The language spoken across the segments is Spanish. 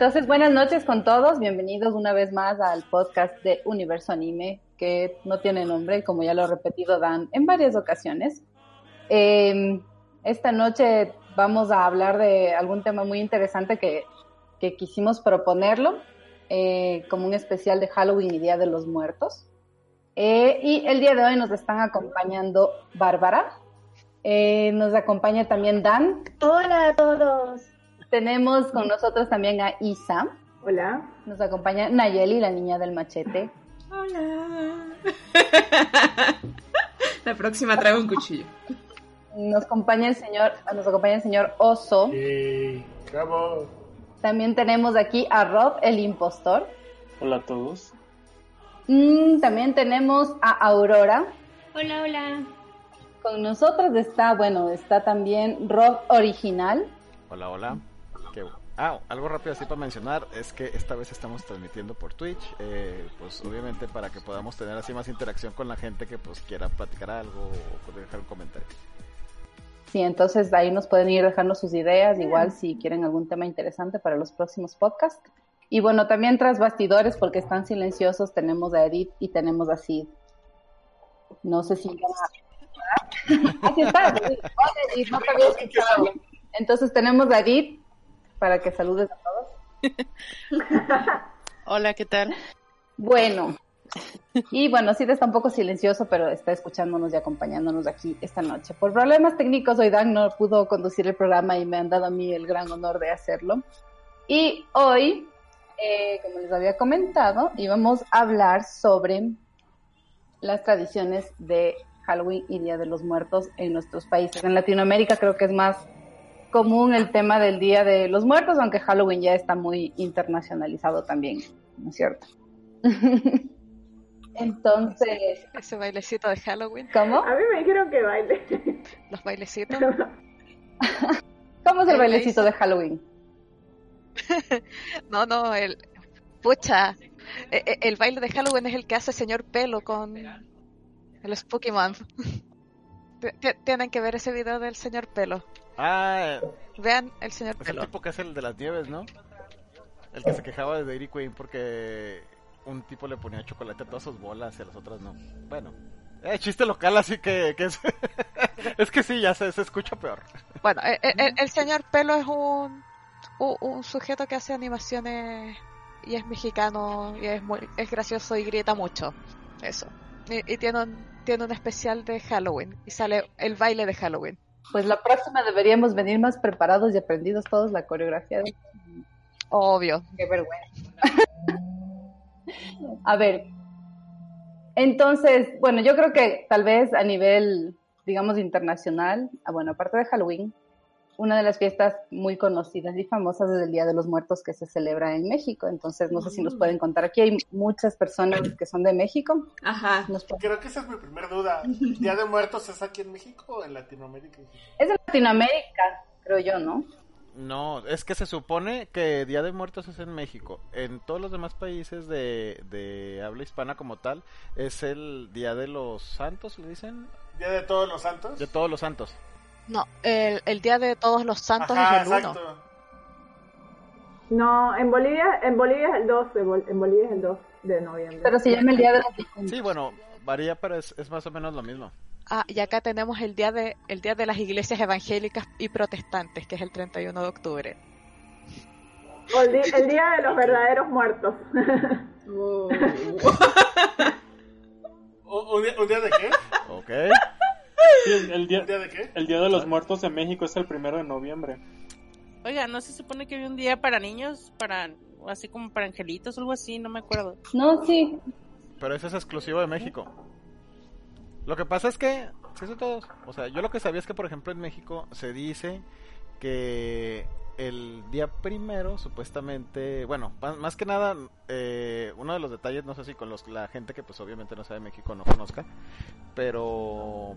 Entonces, buenas noches con todos. Bienvenidos una vez más al podcast de Universo Anime, que no tiene nombre, como ya lo he repetido Dan en varias ocasiones. Eh, esta noche vamos a hablar de algún tema muy interesante que, que quisimos proponerlo, eh, como un especial de Halloween y Día de los Muertos. Eh, y el día de hoy nos están acompañando Bárbara, eh, nos acompaña también Dan. Hola a todos. Tenemos con nosotros también a Isa. Hola. Nos acompaña Nayeli, la niña del machete. Hola. La próxima traigo un cuchillo. Nos acompaña el señor, nos acompaña el señor Oso. Y bravo. También tenemos aquí a Rob, el impostor. Hola a todos. Mm, también tenemos a Aurora. Hola, hola. Con nosotros está, bueno, está también Rob Original. Hola, hola. Ah, algo rápido así para mencionar es que esta vez estamos transmitiendo por Twitch, eh, pues obviamente para que podamos tener así más interacción con la gente que pues quiera platicar algo o dejar un comentario. Sí, entonces ahí nos pueden ir dejando sus ideas, igual si quieren algún tema interesante para los próximos podcasts. Y bueno, también tras bastidores, porque están silenciosos, tenemos a Edith y tenemos a Sid. No sé si van a... Aquí está, Edith, no te había escuchado. Entonces tenemos a Edith para que saludes a todos. Hola, ¿qué tal? Bueno, y bueno, Sid está un poco silencioso, pero está escuchándonos y acompañándonos aquí esta noche. Por problemas técnicos, hoy Dan no pudo conducir el programa y me han dado a mí el gran honor de hacerlo. Y hoy, eh, como les había comentado, íbamos a hablar sobre las tradiciones de Halloween y Día de los Muertos en nuestros países. En Latinoamérica creo que es más común el tema del Día de los Muertos, aunque Halloween ya está muy internacionalizado también, ¿no es cierto? Entonces, Ese bailecito de Halloween, ¿cómo? A mí me dijeron que baile. los bailecitos. ¿Cómo es el El bailecito baile- de Halloween? No, no, el. Pucha. e- e- El baile de Halloween es el que hace señor Pelo con el Spooky Man. T- t- Tienen que ver ese video del señor Pelo. Ah, Vean el señor es el Pelo. tipo que es el de las nieves, ¿no? El que se quejaba de Dairy Queen porque un tipo le ponía chocolate a todas sus bolas y a las otras no. Bueno, eh, chiste local así que, que es... es que sí, ya se, se escucha peor. Bueno, e- e- el, el señor Pelo es un, un, un sujeto que hace animaciones y es mexicano y es muy es gracioso y grita mucho. Eso. Y, y tiene un tiene un especial de Halloween y sale el baile de Halloween. Pues la próxima deberíamos venir más preparados y aprendidos todos la coreografía. de- Obvio. Qué vergüenza. A ver, entonces, bueno, yo creo que tal vez a nivel, digamos, internacional, ah, bueno, aparte de Halloween, una de las fiestas muy conocidas y famosas es el Día de los Muertos que se celebra en México. Entonces, no sé si nos pueden contar. Aquí hay muchas personas que son de México. Ajá. Creo que esa es mi primera duda. ¿Día de Muertos es aquí en México o en Latinoamérica? Es en Latinoamérica, creo yo, ¿no? No, es que se supone que Día de Muertos es en México. En todos los demás países de, de habla hispana como tal, es el Día de los Santos, ¿le dicen? ¿Día de todos los santos? De todos los santos. No, el, el Día de Todos los Santos Ajá, es el 1. exacto. No, en Bolivia, en Bolivia es el 2, de Bol- en Bolivia es el 2 de noviembre. Pero se llama el Día de los Difuntos. Sí, bueno, varía, pero es, es más o menos lo mismo. Ah, y acá tenemos el día de el día de las iglesias evangélicas y protestantes, que es el 31 de octubre. O el, el día de los verdaderos muertos. ¿Un, un día, un día de qué? Ok. Sí, el, el día, ¿Un día de qué? el Día de los Muertos en México es el primero de noviembre. Oiga, ¿no se supone que había un día para niños? para Así como para angelitos o algo así, no me acuerdo. No, sí. Pero eso es exclusivo de México. Lo que pasa es que, sí, eso todos. O sea, yo lo que sabía es que, por ejemplo, en México se dice que el día primero, supuestamente, bueno, más que nada, eh, uno de los detalles, no sé si con los, la gente que pues obviamente no sabe México no conozca, pero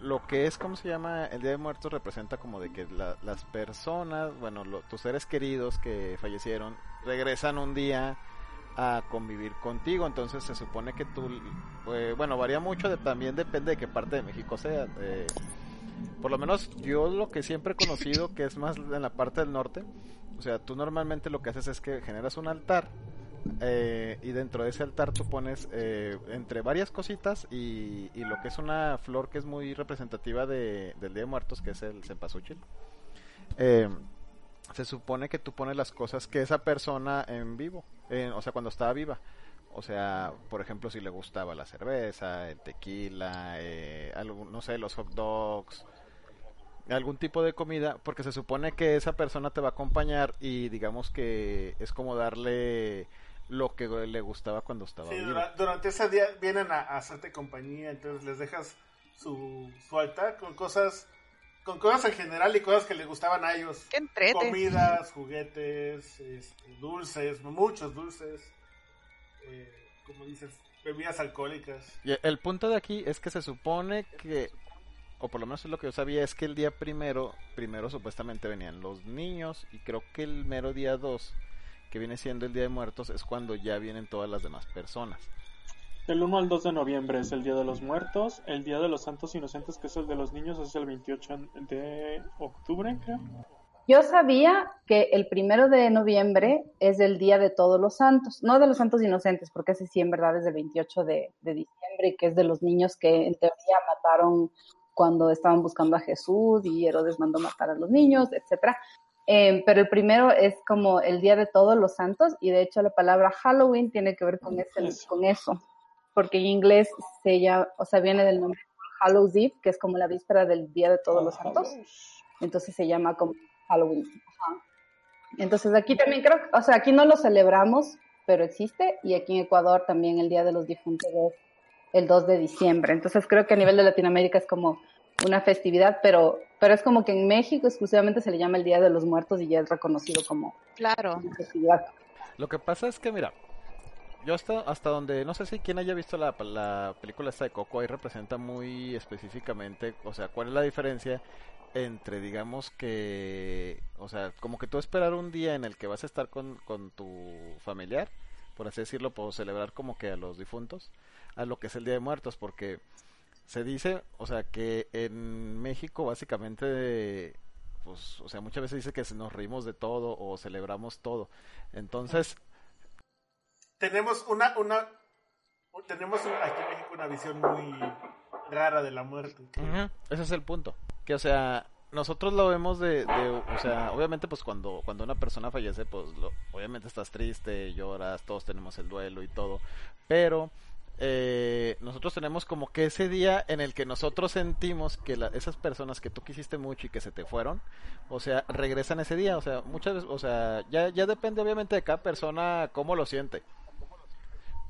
lo que es, ¿cómo se llama? El Día de Muertos representa como de que la- las personas, bueno, lo- tus seres queridos que fallecieron, regresan un día a convivir contigo. Entonces se supone que tú, eh, bueno, varía mucho, de, también depende de qué parte de México sea. eh, por lo menos yo lo que siempre he conocido, que es más en la parte del norte, o sea, tú normalmente lo que haces es que generas un altar. Eh, y dentro de ese altar tú pones eh, entre varias cositas y, y lo que es una flor que es muy representativa de, del Día de Muertos, que es el cempasúchil. Eh, se supone que tú pones las cosas que esa persona en vivo, o sea, cuando estaba viva. O sea, por ejemplo, si le gustaba la cerveza, el tequila, eh, algún, no sé, los hot dogs, algún tipo de comida, porque se supone que esa persona te va a acompañar y digamos que es como darle lo que le gustaba cuando estaba Sí, dura- durante ese día vienen a, a hacerte compañía, entonces les dejas su, su altar con cosas, con cosas en general y cosas que les gustaban a ellos. Comidas, juguetes, este, dulces, muchos dulces, eh, como dices, bebidas alcohólicas. Y el punto de aquí es que se supone que, o por lo menos es lo que yo sabía, es que el día primero, primero supuestamente venían los niños y creo que el mero día 2, que viene siendo el Día de Muertos, es cuando ya vienen todas las demás personas. Del 1 al 2 de noviembre es el Día de los Muertos. El Día de los Santos Inocentes, que es el de los niños, es el 28 de octubre, creo. Yo sabía que el primero de noviembre es el Día de Todos los Santos, no de los Santos Inocentes, porque ese sí en verdad es del 28 de, de diciembre, que es de los niños que en teoría mataron cuando estaban buscando a Jesús y Herodes mandó matar a los niños, etcétera. Eh, pero el primero es como el Día de Todos los Santos y de hecho la palabra Halloween tiene que ver con, ese, con eso, porque en inglés se llama, o sea, viene del nombre Hallows Eve, que es como la víspera del Día de Todos los Santos. Entonces se llama como Halloween. Ajá. Entonces aquí también creo, o sea, aquí no lo celebramos, pero existe, y aquí en Ecuador también el Día de los Difuntos es el 2 de diciembre. Entonces creo que a nivel de Latinoamérica es como una festividad, pero, pero es como que en México exclusivamente se le llama el Día de los Muertos y ya es reconocido como Claro. una festividad. Lo que pasa es que, mira, yo hasta, hasta donde, no sé si quien haya visto la, la película esta de Coco, ahí representa muy específicamente, o sea, cuál es la diferencia entre, digamos que, o sea, como que tú esperar un día en el que vas a estar con, con tu familiar, por así decirlo, por celebrar como que a los difuntos, a lo que es el Día de Muertos, porque se dice, o sea, que en México básicamente, pues, o sea, muchas veces dice que nos reímos de todo o celebramos todo. Entonces, Tenemos una, una, tenemos aquí en México una visión muy rara de la muerte. Ujú, Ese es el punto. Que, o sea, nosotros lo vemos de, de- o sea, obviamente, pues cuando, cuando una persona fallece, pues lo- obviamente estás triste, lloras, todos tenemos el duelo y todo. Pero eh, nosotros tenemos como que ese día en el que nosotros sentimos que la- esas personas que tú quisiste mucho y que se te fueron, o sea, regresan ese día. O sea, muchas veces, o sea, ya, ya depende obviamente de cada persona cómo lo siente.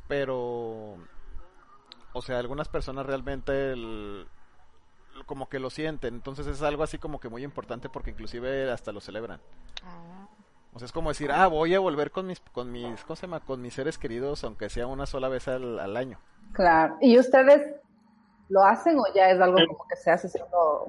Pero o sea, algunas personas realmente como que lo sienten. Entonces es algo así como que muy importante porque inclusive hasta lo celebran. O sea, es como decir, ah, voy a volver con mis, con mis, ¿cómo se llama? Con mis seres queridos, aunque sea una sola vez al, al año. Claro. ¿Y ustedes lo hacen o ya es algo como que se hace solo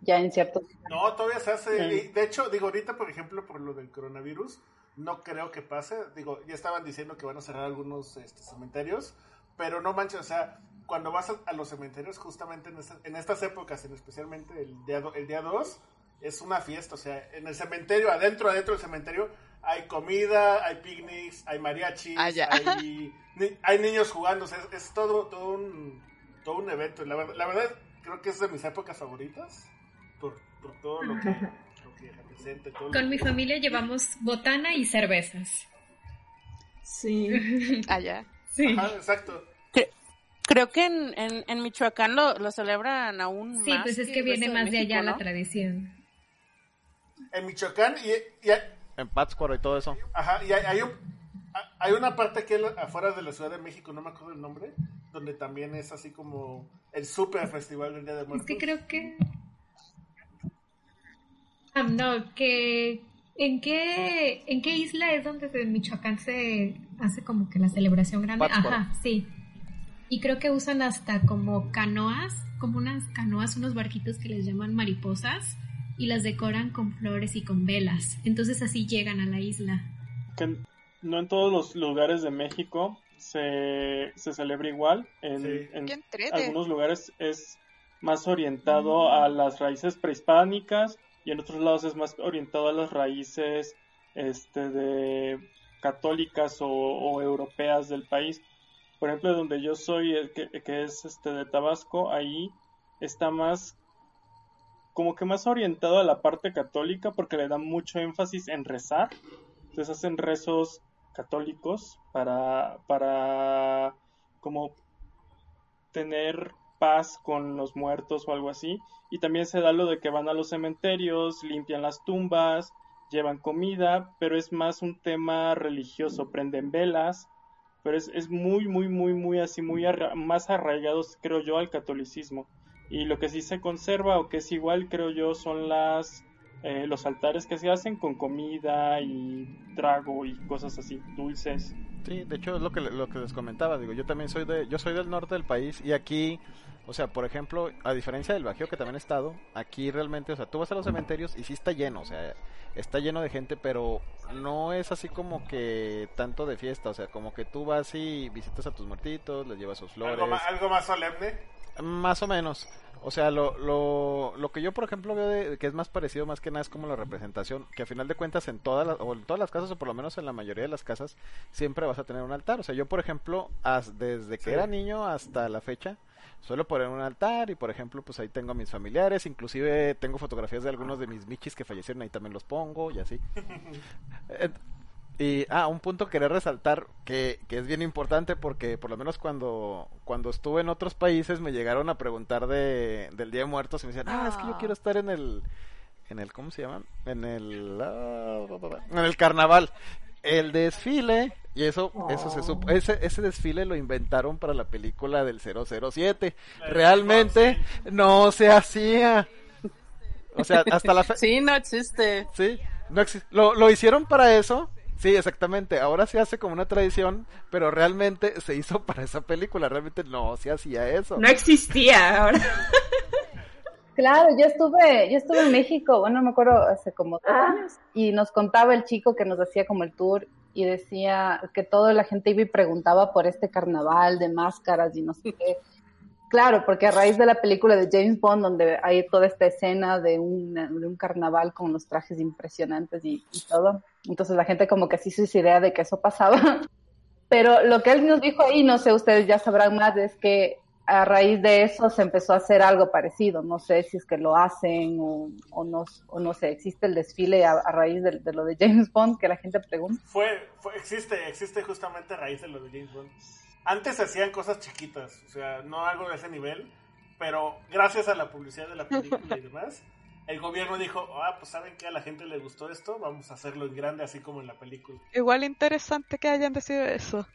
ya en ciertos... No, todavía se hace. y de hecho, digo, ahorita, por ejemplo, por lo del coronavirus, no creo que pase. Digo, ya estaban diciendo que van a cerrar algunos este, cementerios, pero no manches, o sea, cuando vas a, a los cementerios, justamente en, esta- en estas épocas, en especialmente el día, do- el día 2, es una fiesta. O sea, en el cementerio, adentro, adentro del cementerio, hay comida, hay picnics, hay mariachis, Ah, hay, ni- hay niños jugando. O sea, es, es todo, todo, un, todo un evento. La, la verdad, creo que es de mis épocas favoritas por, por todo lo que, lo que representa. todo lo Con mi que- familia llevamos botana y cervezas. Sí. Allá. Sí. Ajá, exacto. Creo que en, en, en Michoacán lo, lo celebran aún Sí, más. pues es que viene más de México, allá la tradición. En Michoacán y, y hay- En Pátzcuaro y todo eso. Ajá, y hay, hay, un- hay una parte aquí afuera de la Ciudad de México, no me acuerdo el nombre, donde también es así como el super festival del Día de Es Muertos. que creo que... Ah, no, que... ¿En qué, ¿En qué isla es donde en Michoacán se hace como que la celebración grande? Pátzcuaro. Ajá, sí. Y creo que usan hasta como canoas, como unas canoas, unos barquitos que les llaman mariposas, y las decoran con flores y con velas. Entonces así llegan a la isla. que no en todos los lugares de México se, se celebra igual. En, Sí. en algunos lugares es más orientado a las raíces prehispánicas y en otros lados es más orientado a las raíces este, de católicas o, o europeas del país. Por ejemplo, donde yo soy, eh, que, que es este de Tabasco, ahí está más como que más orientado a la parte católica porque le dan mucho énfasis en rezar. Entonces hacen rezos católicos para, para como tener paz con los muertos o algo así. Y también se da lo de que van a los cementerios, limpian las tumbas, llevan comida, pero es más un tema religioso, prenden velas, pero es, es muy, muy, muy, muy así, muy arra- más arraigados, creo yo, al catolicismo. Y lo que sí se conserva o que es igual, creo yo, son las eh, los altares que se hacen con comida y trago y cosas así, dulces. Sí, de hecho es lo que, lo que les comentaba, digo, yo también soy de, yo soy del norte del país y aquí, o sea, por ejemplo, a diferencia del Bajío que también he estado, aquí realmente, o sea, tú vas a los cementerios y sí está lleno, o sea, está lleno de gente, pero no es así como que tanto de fiesta, o sea, como que tú vas y visitas a tus muertitos, les llevas sus flores, Algo más, algo más solemne. Más o menos. O sea, lo, lo, lo que yo, por ejemplo, veo de- que es más parecido más que nada es como la representación, que a final de cuentas en todas las, o en todas las casas, o por lo menos en la mayoría de las casas, siempre vas a tener un altar. O sea, yo, por ejemplo, as- desde que Sí. era niño hasta la fecha, suelo poner un altar y, por ejemplo, pues ahí tengo a mis familiares, inclusive tengo fotografías de algunos de mis michis que fallecieron, ahí también los pongo y así. Y, ah, un punto que quería resaltar que, que es bien importante porque por lo menos cuando, cuando estuve en otros países me llegaron a preguntar de, del Día de Muertos y me decían, ah, es que yo quiero estar en el, en el, ¿cómo se llama? En el, ah, en el carnaval. El desfile, y eso, eso se supo, ese, ese desfile lo inventaron para la película del 007. Realmente no se hacía. O sea, hasta la fe... Sí, no existe. Sí, no exi- lo, lo hicieron para eso. Sí, exactamente. Ahora se hace como una tradición, pero realmente se hizo para esa película. Realmente no se hacía eso. No existía ahora. Claro, yo estuve, yo estuve en México, bueno, no me acuerdo, hace como dos años, y nos contaba el chico que nos hacía como el tour y decía que toda la gente iba y preguntaba por este carnaval de máscaras y no sé qué. Claro, porque a raíz de la película de James Bond, donde hay toda esta escena de un, de un carnaval con los trajes impresionantes y, y todo, entonces la gente como que sí se hizo idea de que eso pasaba. Pero lo que él nos dijo ahí, no sé, ustedes ya sabrán más, es que a raíz de eso se empezó a hacer algo parecido. No sé si es que lo hacen o, o no, o no sé, existe el desfile a, a raíz de, de lo de James Bond que la gente pregunta. Fue, fue, existe, existe justamente a raíz de lo de James Bond. Antes se hacían cosas chiquitas, o sea, no algo de ese nivel, pero gracias a la publicidad de la película y demás, el gobierno dijo, ah, pues saben que a la gente le gustó esto, vamos a hacerlo en grande así como en la película. Igual interesante que hayan decidido eso.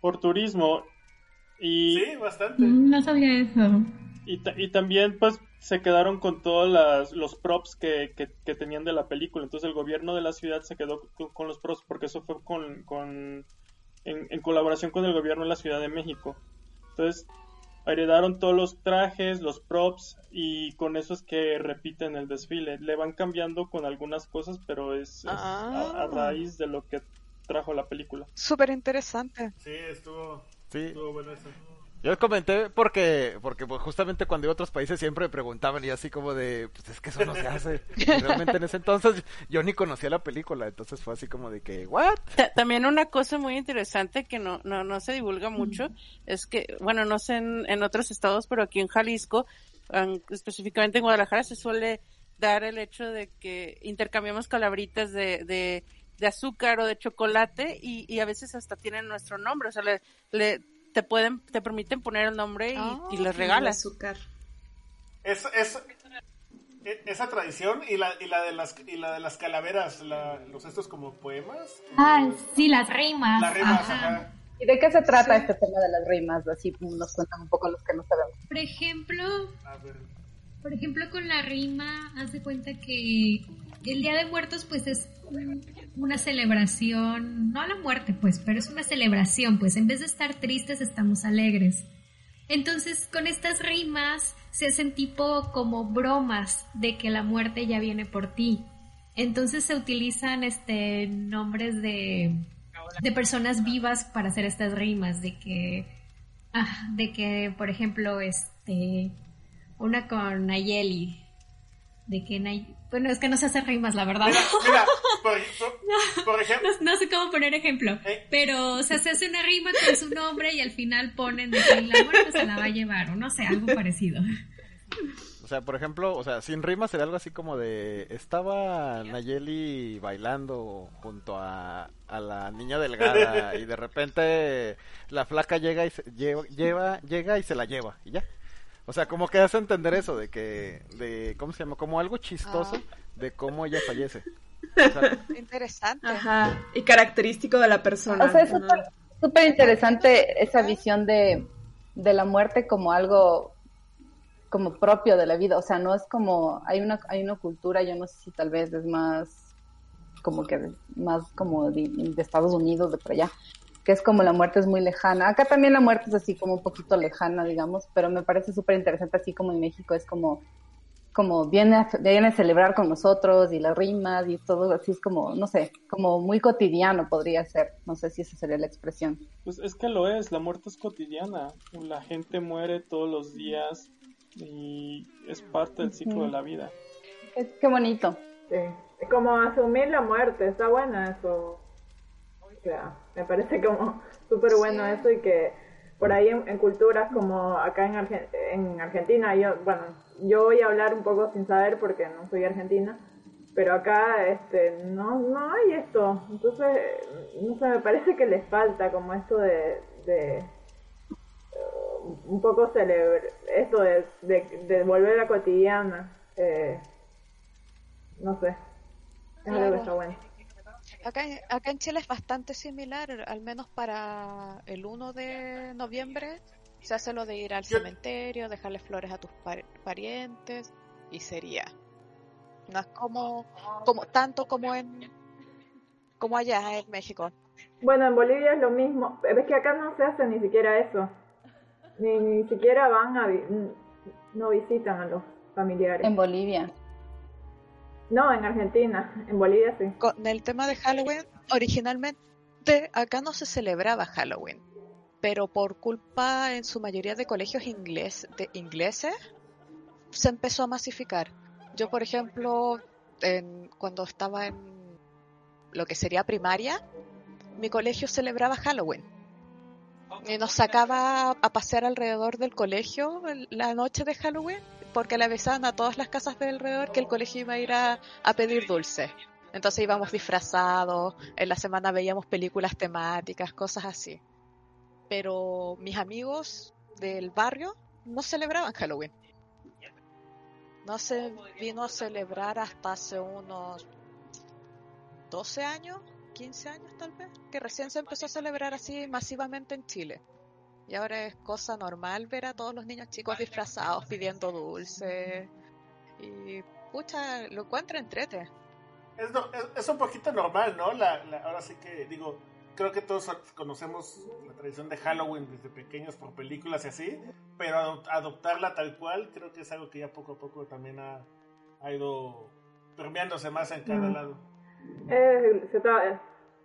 Por turismo. Y Sí, bastante. Mm, No sabía eso. Y, ta- y también pues se quedaron con todos las- los props que, que, que tenían de la película. Entonces el gobierno de la ciudad se quedó con, con los props porque eso fue con, con en, en colaboración con el gobierno de la Ciudad de México. Entonces heredaron todos los trajes, los props y con eso es que repiten el desfile. Le van cambiando con algunas cosas, pero es, es a, a raíz de lo que trajo la película. Súper interesante. Sí, estuvo, Sí. estuvo bueno eso. Yo les comenté porque, porque pues, justamente cuando iba a otros países siempre me preguntaban y así como de, pues es que eso no se hace. Y realmente en ese entonces yo ni conocía la película, entonces fue así como de que, ¿what? Ta- También una cosa muy interesante que no, no, no se divulga mucho es que, bueno, no sé en, en otros estados, pero aquí en Jalisco, específicamente en Guadalajara, se suele dar el hecho de que intercambiamos calabritas de, de, de azúcar o de chocolate y, y a veces hasta tienen nuestro nombre, o sea, le, le- te pueden, te permiten poner el nombre y, Ah, y les regalas. azúcar. Es, es, e- esa tradición y la, y la de las y la de las calaveras, la- los estos como poemas. Ah, sí, las rimas. Las rimas, Ajá. ajá. ¿Y de qué se trata este tema de las rimas? Así nos cuentan un poco los que no sabemos. Por ejemplo, A ver. por ejemplo con la rima, haz de cuenta que el Día de Muertos pues es un- una celebración, no a la muerte pues, pero es una celebración, pues en vez de estar tristes estamos alegres. Entonces con estas rimas se hacen tipo como bromas de que la muerte ya viene por ti. Entonces se utilizan este nombres de, de personas vivas para hacer estas rimas, de que ah, de que por ejemplo este una con Nayeli, de que Nay- bueno es que no se hace rimas la verdad. Mira, mira, por, por- por ejemplo, No, no sé cómo poner ejemplo, pero o sea, se hace una rima con su nombre y al final ponen de que la muerte se la va a llevar, o no sé, algo parecido. O sea, por ejemplo, o sea, sin rima sería algo así como de, estaba Nayeli bailando junto a, a la niña delgada y de repente la flaca llega y se, lleva, lleva, llega y se la lleva y ya. O sea, como que hace entender eso de que, de, ¿cómo se llama? Como algo chistoso de cómo ella fallece. O sea, Interesante. Ajá. Y característico de la persona. O sea, es súper interesante esa visión de, de la muerte como algo como propio de la vida. O sea, no es como, hay una, hay una cultura, yo no sé si tal vez es más como que más como de, de Estados Unidos, de por allá, que es como la muerte es muy lejana. Acá también la muerte es así como un poquito lejana, digamos, pero me parece súper interesante, así como en México es como como viene a, viene a celebrar con nosotros y las rimas y todo así es como, no sé, como muy cotidiano podría ser, no sé si esa sería la expresión. Pues es que lo es, la muerte es cotidiana. La gente muere todos los días y es parte del ciclo de la vida. Qué, qué bonito. Sí. Es como asumir la muerte, está buena eso. O sea, me parece como súper bueno eso y que por ahí en, en culturas como acá en, Argen- en Argentina, yo, bueno, yo voy a hablar un poco sin saber porque no soy argentina, pero acá este no no hay esto, entonces no sé, me parece que les falta como esto de, de un poco celebrar esto de, de, de volver a cotidiana, eh, no sé, es algo que Claro. está bueno. Acá, en- acá en Chile es bastante similar, al menos para el 1 de noviembre se hace lo de ir al cementerio, dejarle flores a tus par- parientes y sería. No es como, como tanto como en como allá en México. Bueno, en Bolivia es lo mismo. Es que acá no se hace ni siquiera eso. Ni, ni siquiera van a... vi- No visitan a los familiares. En Bolivia. No, en Argentina. En Bolivia sí. Con el tema de Halloween, originalmente acá no se celebraba Halloween, pero por culpa en su mayoría de colegios de ingleses se empezó a masificar. Yo, por ejemplo, en- cuando estaba en lo que sería primaria, mi colegio celebraba Halloween. Y nos sacaba a pasear alrededor del colegio la noche de Halloween, porque le avisaban a todas las casas de alrededor que el colegio iba a ir a, pedir dulce. Entonces íbamos disfrazados, en la semana veíamos películas temáticas, cosas así. Pero mis amigos del barrio no celebraban Halloween. No se vino a celebrar hasta hace unos 12 años, 15 años tal vez, que recién se empezó a celebrar así masivamente en Chile. Y ahora es cosa normal ver a todos los niños chicos disfrazados pidiendo dulce. Y pucha, lo encuentro entrete. Es, no- es, es un poquito normal, ¿no? La, la- ahora sí que, digo, creo que todos conocemos la tradición de Halloween desde pequeños por películas y así, pero adop- adoptarla tal cual creo que es algo que ya poco a poco también ha, ha ido permeándose más en cada Mm. lado. Eh, se, está,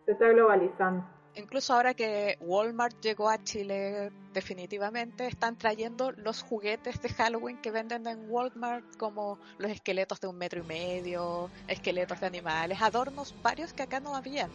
se está globalizando. Incluso ahora que Walmart llegó a Chile, definitivamente están trayendo los juguetes de Halloween que venden en Walmart, como los esqueletos de un metro y medio, esqueletos de animales, adornos varios que acá no habían.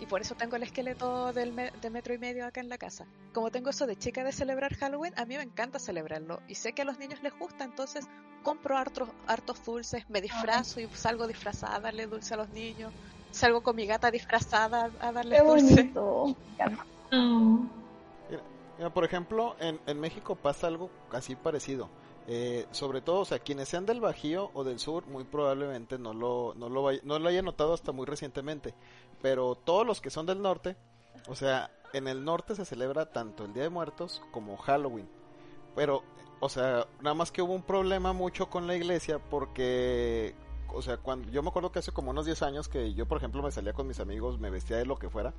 Y por eso tengo el esqueleto del de metro y medio acá en la casa. Como tengo eso de chica de celebrar Halloween, a mí me encanta celebrarlo. Y sé que a los niños les gusta, entonces compro hartos, hartos dulces, me disfrazo y salgo disfrazada a darle dulce a los niños. Salgo con mi gata disfrazada a darle Qué bonito. Mira, mira, por ejemplo, en, en México pasa algo así parecido. Eh, sobre todo, o sea, quienes sean del Bajío o del Sur, muy probablemente no lo, no lo, vaya- no lo hayan notado hasta muy recientemente. Pero todos los que son del norte, o sea, en el norte se celebra tanto el Día de Muertos como Halloween. Pero, o sea, nada más que hubo un problema mucho con la iglesia porque, o sea, cuando yo me acuerdo que hace como unos 10 años que yo, por ejemplo, me salía con mis amigos, me vestía de lo que fuera,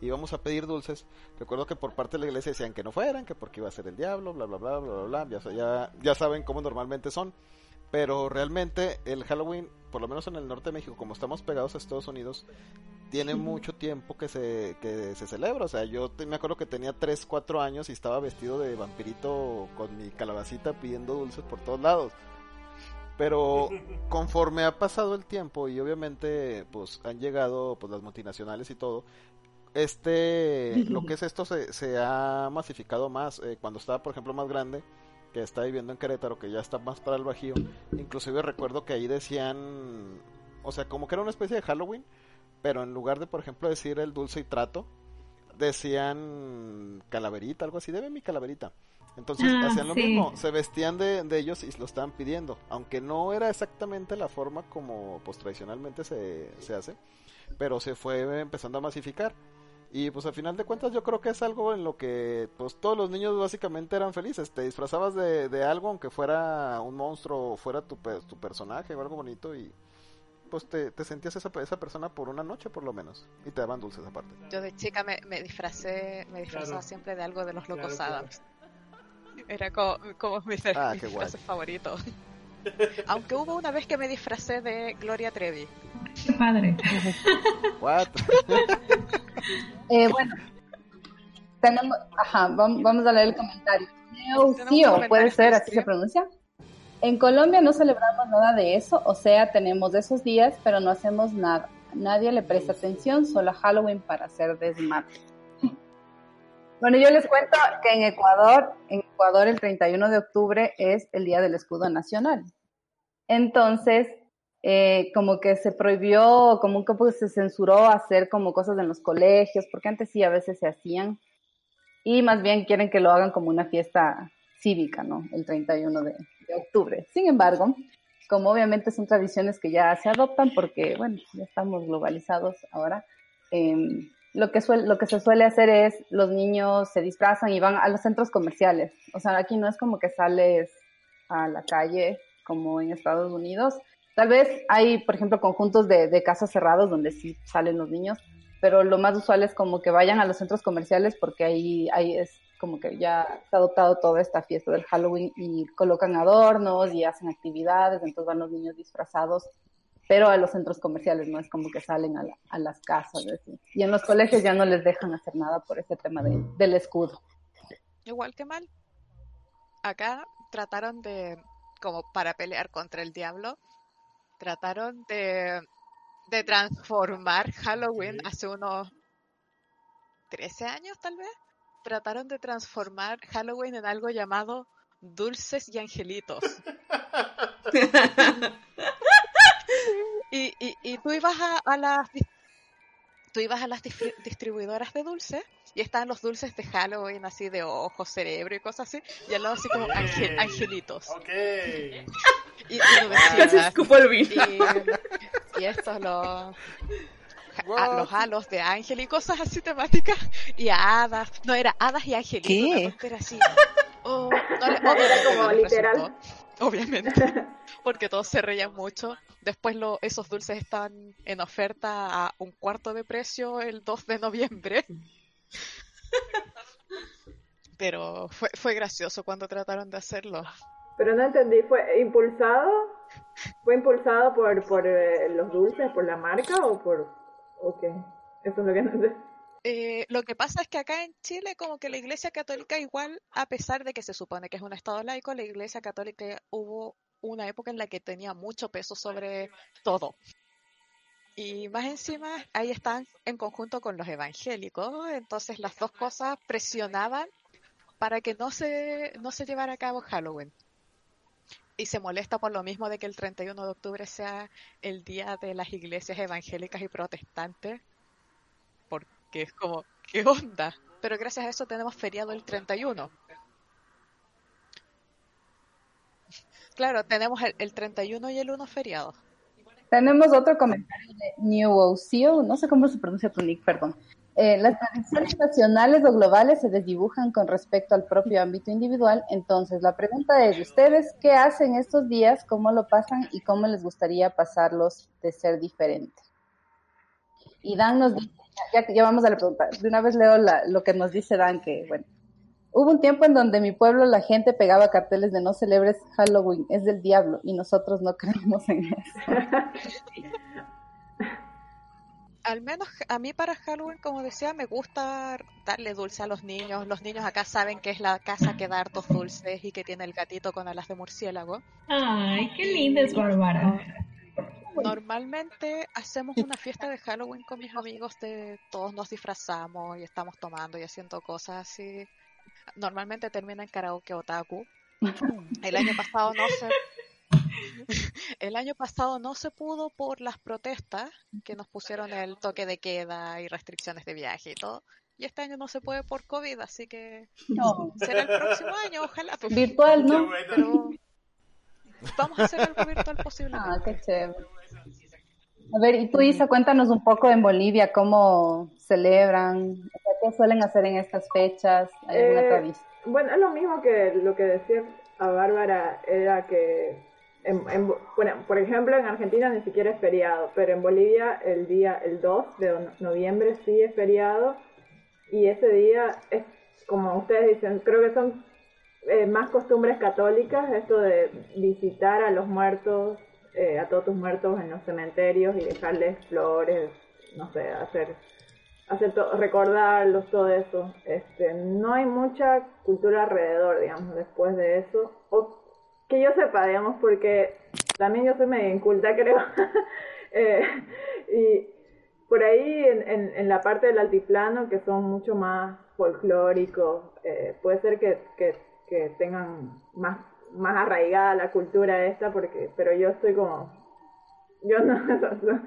íbamos a pedir dulces. Recuerdo que por parte de la iglesia decían que no fueran, que porque iba a ser el diablo, bla, bla, bla, bla, bla, bla. Ya, ya, ya saben cómo normalmente son. Pero realmente el Halloween, por lo menos en el norte de México, como estamos pegados a Estados Unidos, tiene mucho tiempo que se, que se celebra. O sea, yo te- me acuerdo que tenía 3, 4 años y estaba vestido de vampirito con mi calabacita pidiendo dulces por todos lados. Pero conforme ha pasado el tiempo y obviamente pues han llegado pues las multinacionales y todo, este lo que es esto se, se ha masificado más. Eh, cuando estaba por ejemplo más grande, que está viviendo en Querétaro, que ya está más para el Bajío, inclusive recuerdo que ahí decían, o sea, como que era una especie de Halloween, pero en lugar de por ejemplo decir el dulce y trato, decían calaverita, algo así, debe mi calaverita. Entonces Ah, hacían lo sí. mismo, se vestían de, de ellos y lo estaban pidiendo, aunque no era exactamente la forma como pues tradicionalmente se, se hace, pero se fue empezando a masificar. Y pues al final de cuentas yo creo que es algo en lo que pues todos los niños básicamente eran felices, te disfrazabas de, de algo aunque fuera un monstruo o fuera tu, tu personaje o algo bonito y pues te, te sentías esa, esa persona por una noche por lo menos y te daban dulces aparte. Yo de chica me, me disfracé, me disfrazaba Claro. siempre de algo de los locos Claro, Adams. Era como, como mi, Ah, mi disfraz favorito. Aunque hubo una vez que me disfracé de Gloria Trevi. Qué padre. What? Eh, bueno, tenemos, ajá, vam- vamos a leer el comentario. Neucio, puede ser, así se pronuncia. En Colombia no celebramos nada de eso, o sea, tenemos esos días, pero no hacemos nada. Nadie le presta atención, solo a Halloween para hacer desmadre. Bueno, yo les cuento que en Ecuador, en Ecuador el 31 de octubre es el Día del Escudo Nacional. Entonces, eh, como que se prohibió, como que pues, se censuró hacer como cosas en los colegios, porque antes sí a veces se hacían, y más bien quieren que lo hagan como una fiesta cívica, ¿no? El 31 de, de octubre. Sin embargo, como obviamente son tradiciones que ya se adoptan porque, bueno, ya estamos globalizados ahora, em, lo, que suel- lo que se suele hacer es los niños se disfrazan y van a los centros comerciales. O sea, aquí no es como que sales a la calle como en Estados Unidos. Tal vez hay, por ejemplo, conjuntos de, de casas cerrados donde sí salen los niños, pero lo más usual es como que vayan a los centros comerciales porque ahí, ahí es como que ya se ha adoptado toda esta fiesta del Halloween y colocan adornos y hacen actividades, entonces van los niños disfrazados, pero a los centros comerciales no es como que salen a, la- a las casas. ¿sí? Y en los colegios ya no les dejan hacer nada por ese tema de- del escudo. Igual que mal. Acá trataron de, como para pelear contra el diablo, trataron de, de transformar Halloween hace unos 13 años tal vez. Trataron de transformar Halloween en algo llamado dulces y angelitos. y, y, y tú ibas a, a las tú ibas a las distri- distribuidoras de dulces y estaban los dulces de Halloween así de ojos, cerebro y cosas así y al lado así como ángel- angelitos Ok. y, y lo Casi decías, escupo el vino. y, y esto lo a los halos de ángel y cosas así temáticas y a hadas. No, era hadas y angelitos. ¿Qué? tontera así. Oh, no Era como literal. resultó, obviamente. Porque todos se reían mucho. Después lo, esos dulces estaban en oferta a un cuarto de precio el 2 de noviembre. Pero fue, fue gracioso cuando trataron de hacerlo. Pero no entendí, ¿fue impulsado? ¿Fue impulsado por, por eh, los dulces, por la marca o por... o qué? Eso es lo que no entendí. Eh, lo que pasa es que acá en Chile como que la Iglesia Católica igual, a pesar de que se supone que es un Estado laico, la Iglesia Católica hubo una época en la que tenía mucho peso sobre todo. Y más encima, ahí están en conjunto con los evangélicos, entonces las dos cosas presionaban para que no se, no se llevara a cabo Halloween. Y se molesta por lo mismo de que el 31 de octubre sea el día de las iglesias evangélicas y protestantes, porque es como, ¿qué onda? Pero gracias a eso tenemos feriado el 31. Claro, tenemos el, el 31 y el 1 feriado. Tenemos otro comentario de New Osio, no sé cómo se pronuncia tu nick, perdón. Eh, las tradiciones nacionales o globales se desdibujan con respecto al propio ámbito individual. Entonces, la pregunta es, ¿ustedes qué hacen estos días? ¿Cómo lo pasan? ¿Y cómo les gustaría pasarlos de ser diferente? Y Dan nos dice, ya que ya vamos a la pregunta, de una vez leo la- lo que nos dice Dan, que bueno, hubo un tiempo en donde en mi pueblo la gente pegaba carteles de no celebres Halloween, es del diablo, y nosotros no creemos en eso. Al menos a mí para Halloween, como decía, me gusta darle dulce a los niños. Los niños acá saben que es la casa que da hartos dulces y que tiene el gatito con alas de murciélago. Ay, qué linda es Bárbara. Normalmente hacemos una fiesta de Halloween con mis amigos, de todos nos disfrazamos y estamos tomando y haciendo cosas así. Normalmente termina en karaoke otaku. El año pasado no se el año pasado no se pudo por las protestas que nos pusieron el toque de queda y restricciones de viaje y todo. Y este año no se puede por COVID, así que No. será el próximo año, ojalá. Virtual, ¿no? Pero vamos a hacer algo virtual posible. Ah, qué chévere. A ver, y tú, Isa, cuéntanos un poco en Bolivia cómo celebran, qué suelen hacer en estas fechas, ¿hay alguna Eh, tradición? Bueno, es lo mismo que lo que decía a Bárbara, era que, en, en- bueno, por ejemplo, en Argentina ni siquiera es feriado, pero en Bolivia el día, el 2 de no- noviembre sí es feriado, y ese día es, como ustedes dicen, creo que son eh, más costumbres católicas, esto de visitar a los muertos, eh, a todos tus muertos en los cementerios y dejarles flores, no sé, hacer hacer recordarlos, todo eso. Este, no hay mucha cultura alrededor, digamos, después de eso. O que yo sepa, digamos, porque también yo soy medio inculta, creo. Eh, y por ahí en, en, en la parte del altiplano, que son mucho más folclóricos, eh, puede ser que, que, que tengan más, más arraigada la cultura esta, porque pero yo estoy como... Yo no,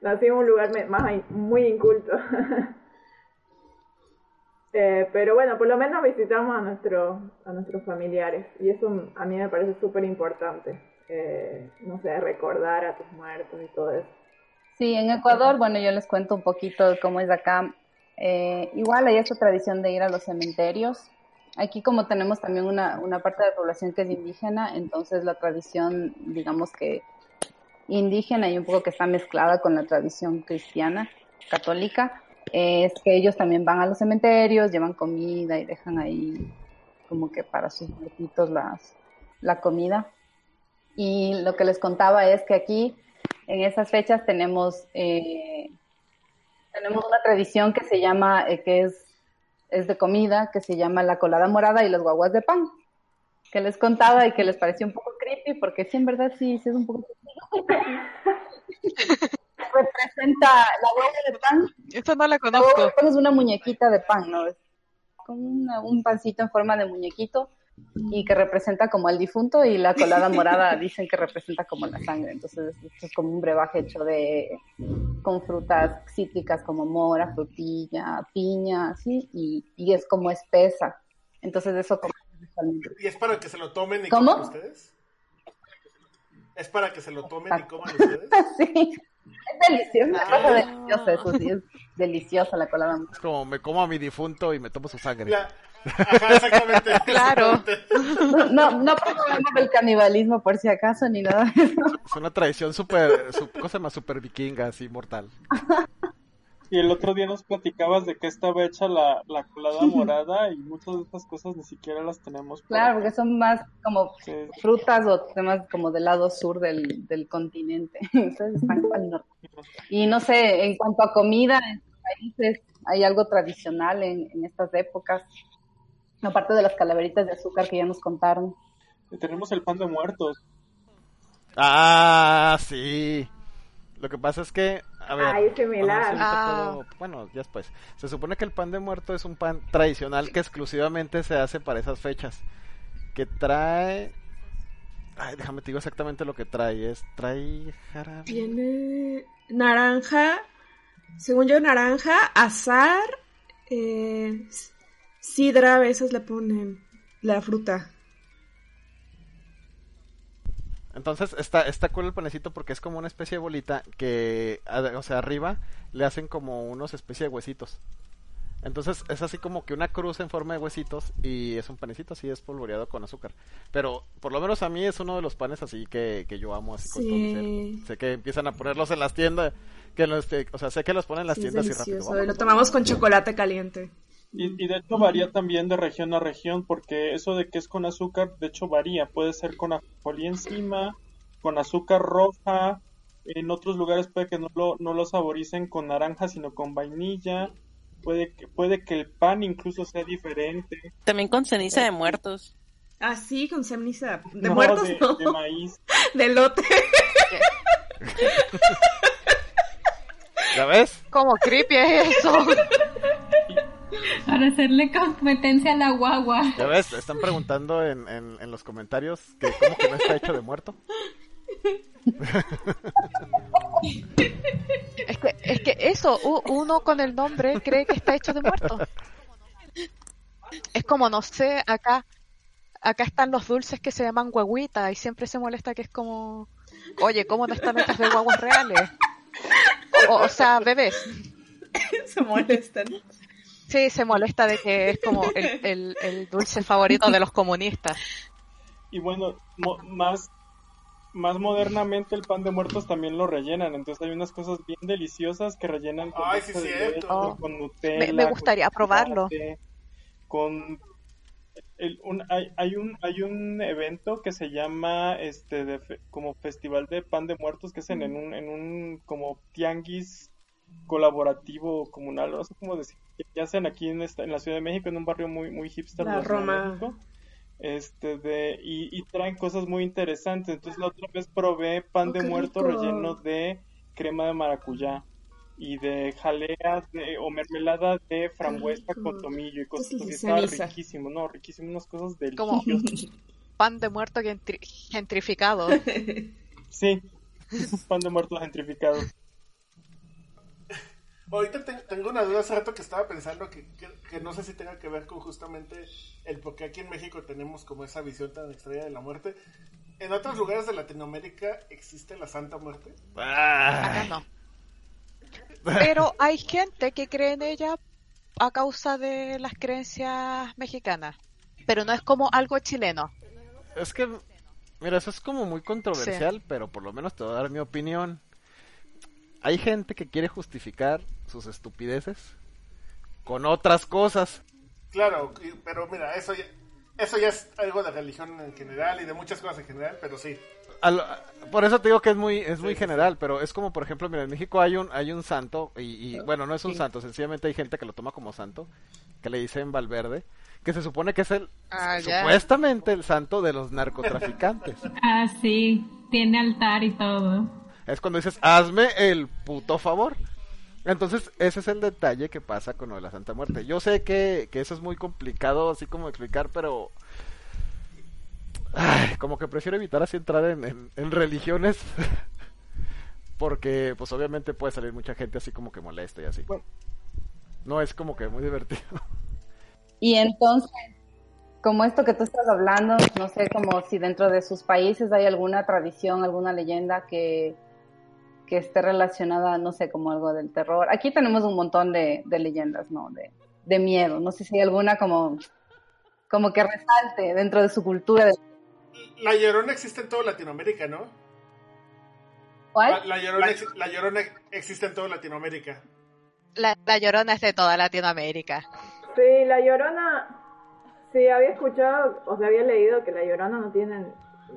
nací en un lugar más muy inculto. Eh, pero bueno, por lo menos visitamos a, nuestro, a nuestros familiares y eso a mí me parece súper importante. Eh, no sé, recordar a tus muertos y todo eso. Sí, en Ecuador, bueno, yo les cuento un poquito de cómo es acá. Eh, igual hay esta tradición de ir a los cementerios. Aquí como tenemos también una, una parte de la población que es indígena, entonces la tradición, digamos que indígena y un poco que está mezclada con la tradición cristiana, católica, es que ellos también van a los cementerios, llevan comida y dejan ahí como que para sus muertitos las, la comida. Y lo que les contaba es que aquí en esas fechas tenemos, eh, tenemos una tradición que se llama, eh, que es, es de comida, que se llama la colada morada y los guaguas de pan, que les contaba y que les pareció un poco creepy, porque sí, en verdad sí, sí es un poco Representa la huevo de pan. Esta no la La conozco. huevo de pan es una muñequita de pan, ¿no? Es como una- un pancito en forma de muñequito y que representa como al difunto y la colada morada dicen que representa como la sangre. Entonces esto es como un brebaje hecho de con frutas cítricas como mora, frutilla, piña, así y, y es como espesa. Entonces eso como ¿Y es para que se lo tomen y ¿Cómo? coman ustedes? ¿Es para que se lo tomen y coman ustedes? sí. Es delicioso, una cosa deliciosa, eso sí, es deliciosa la colada morada. Es como me como a mi difunto y me tomo su sangre. Ajá, exactamente. Claro. No, no promovemos el canibalismo por si acaso ni nada de eso. Es una tradición súper, cosa más súper vikinga, así, mortal. Y el otro día nos platicabas de que estaba hecha la, la colada morada y muchas de estas cosas ni siquiera las tenemos. por Claro, acá. porque son más como frutas o temas como del lado sur del, del continente. Ustedes están al norte. Y no sé, en cuanto a comida en sus países, ¿hay algo tradicional en, en estas épocas? Aparte de las calaveritas de azúcar que ya nos contaron. Y tenemos el pan de muertos. Ah, sí. Lo que pasa es que, a ver, Ay, sí, ahorita Ah. puedo- bueno, ya después. Se supone que el pan de muerto es un pan tradicional que exclusivamente se hace para esas fechas. Que trae... Ay, déjame te digo exactamente lo que trae. Es, trae jarabe. Tiene naranja, según yo, naranja, azar, eh, sidra, a veces le ponen la fruta. Entonces está, está cool el panecito porque es como una especie de bolita que, o sea, arriba le hacen como unos especie de huesitos. Entonces es así como que una cruz en forma de huesitos y es un panecito así espolvoreado con azúcar. Pero por lo menos a mí es uno de los panes así que, que yo amo así con todo mi ser. Sí. Sé que empiezan a ponerlos en las tiendas, que los, o sea, sé que los ponen en las Sí, es tiendas y rápido. Lo tomamos con chocolate caliente. Y, y de hecho varía también de región a región, porque eso de que es con azúcar, de hecho varía. Puede ser con ajonjolí encima, con azúcar roja. En otros lugares puede que no lo, no lo saboricen con naranja, sino con vainilla. Puede que, puede que el pan incluso sea diferente. También con ceniza de muertos. Ah, sí, con ceniza. ¿De No, muertos? de- no. de maíz. De lote. ¿Ya ves? Como creepy es eso. Para hacerle competencia a la guagua. ¿Ya ves? Están preguntando en, en, en los comentarios que cómo que no está hecho de muerto. Es que, es que eso, uno con el nombre cree que está hecho de muerto. Es como, no sé, acá acá están los dulces que se llaman guaguita y siempre se molesta que es como, oye, ¿cómo no están hechas de guaguas reales? O, o sea, bebés. Se molestan. Sí, se molesta de que es como el, el, el dulce favorito de los comunistas. Y bueno, mo- más, más modernamente el pan de muertos también lo rellenan. Entonces hay unas cosas bien deliciosas que rellenan con, Ay, sí, de leche, Oh. con Nutella. Me- me gustaría con probarlo. Con el- un, hay, hay un hay un evento que se llama este de fe- como festival de pan de muertos que hacen en un en un como tianguis colaborativo comunal no sé cómo decir que hacen aquí en esta, en la Ciudad de México en un barrio muy muy hipster de La de Roma. México. Este de y, y traen cosas muy interesantes. Entonces la otra vez probé pan Oh, de muerto rico. relleno de crema de maracuyá y de jalea de, o mermelada de frambuesa con tomillo y cosas así. Estaba riquísimo no riquísimo unas cosas Como deliciosas. pan de muerto gentri- gentrificado. sí pan de muerto gentrificado Ahorita te- tengo una duda hace rato que estaba pensando que, que, que no sé si tenga que ver con justamente el por qué aquí en México tenemos como esa visión tan extraña de la muerte. ¿En otros lugares de Latinoamérica existe la Santa Muerte? Acá no. Pero hay gente que cree en ella a causa de las creencias mexicanas. Pero no es como algo chileno. Es que, mira, eso es como muy controversial, pero por lo menos te voy a dar mi opinión. Hay gente que quiere justificar sus estupideces con otras cosas. Claro, pero mira, eso ya, eso ya es algo de religión en general y de muchas cosas en general, pero sí. Al- por eso te digo que es muy es muy general, pero es como por ejemplo, mira, en México hay un hay un santo y, y, bueno, no es un santo, sencillamente hay gente que lo toma como santo, que le dicen Valverde, que se supone que es el Ah, ya. supuestamente el santo de los narcotraficantes. Ah, sí, tiene altar y todo. Es cuando dices, hazme el puto favor. Entonces, ese es el detalle que pasa con lo de la Santa Muerte. Yo sé que, que eso es muy complicado, así como explicar, pero... Ay, como que prefiero evitar así entrar en, en- en religiones. Porque, pues obviamente puede salir mucha gente así como que molesta y así. No es como que muy divertido. Y entonces, como esto que tú estás hablando, no sé como si dentro de sus países hay alguna tradición, alguna leyenda que, que esté relacionada, no sé, como algo del terror. Aquí tenemos un montón de, de leyendas, ¿no? De, de miedo. No sé si hay alguna como, como que resalte dentro de su cultura. de- La Llorona existe en toda Latinoamérica, ¿no? ¿Cuál? La, la Llorona, ex- la Llorona existe en toda Latinoamérica. La, la llorona es de toda Latinoamérica. Sí, la Llorona, sí, había escuchado, o sea, había leído que la Llorona no tiene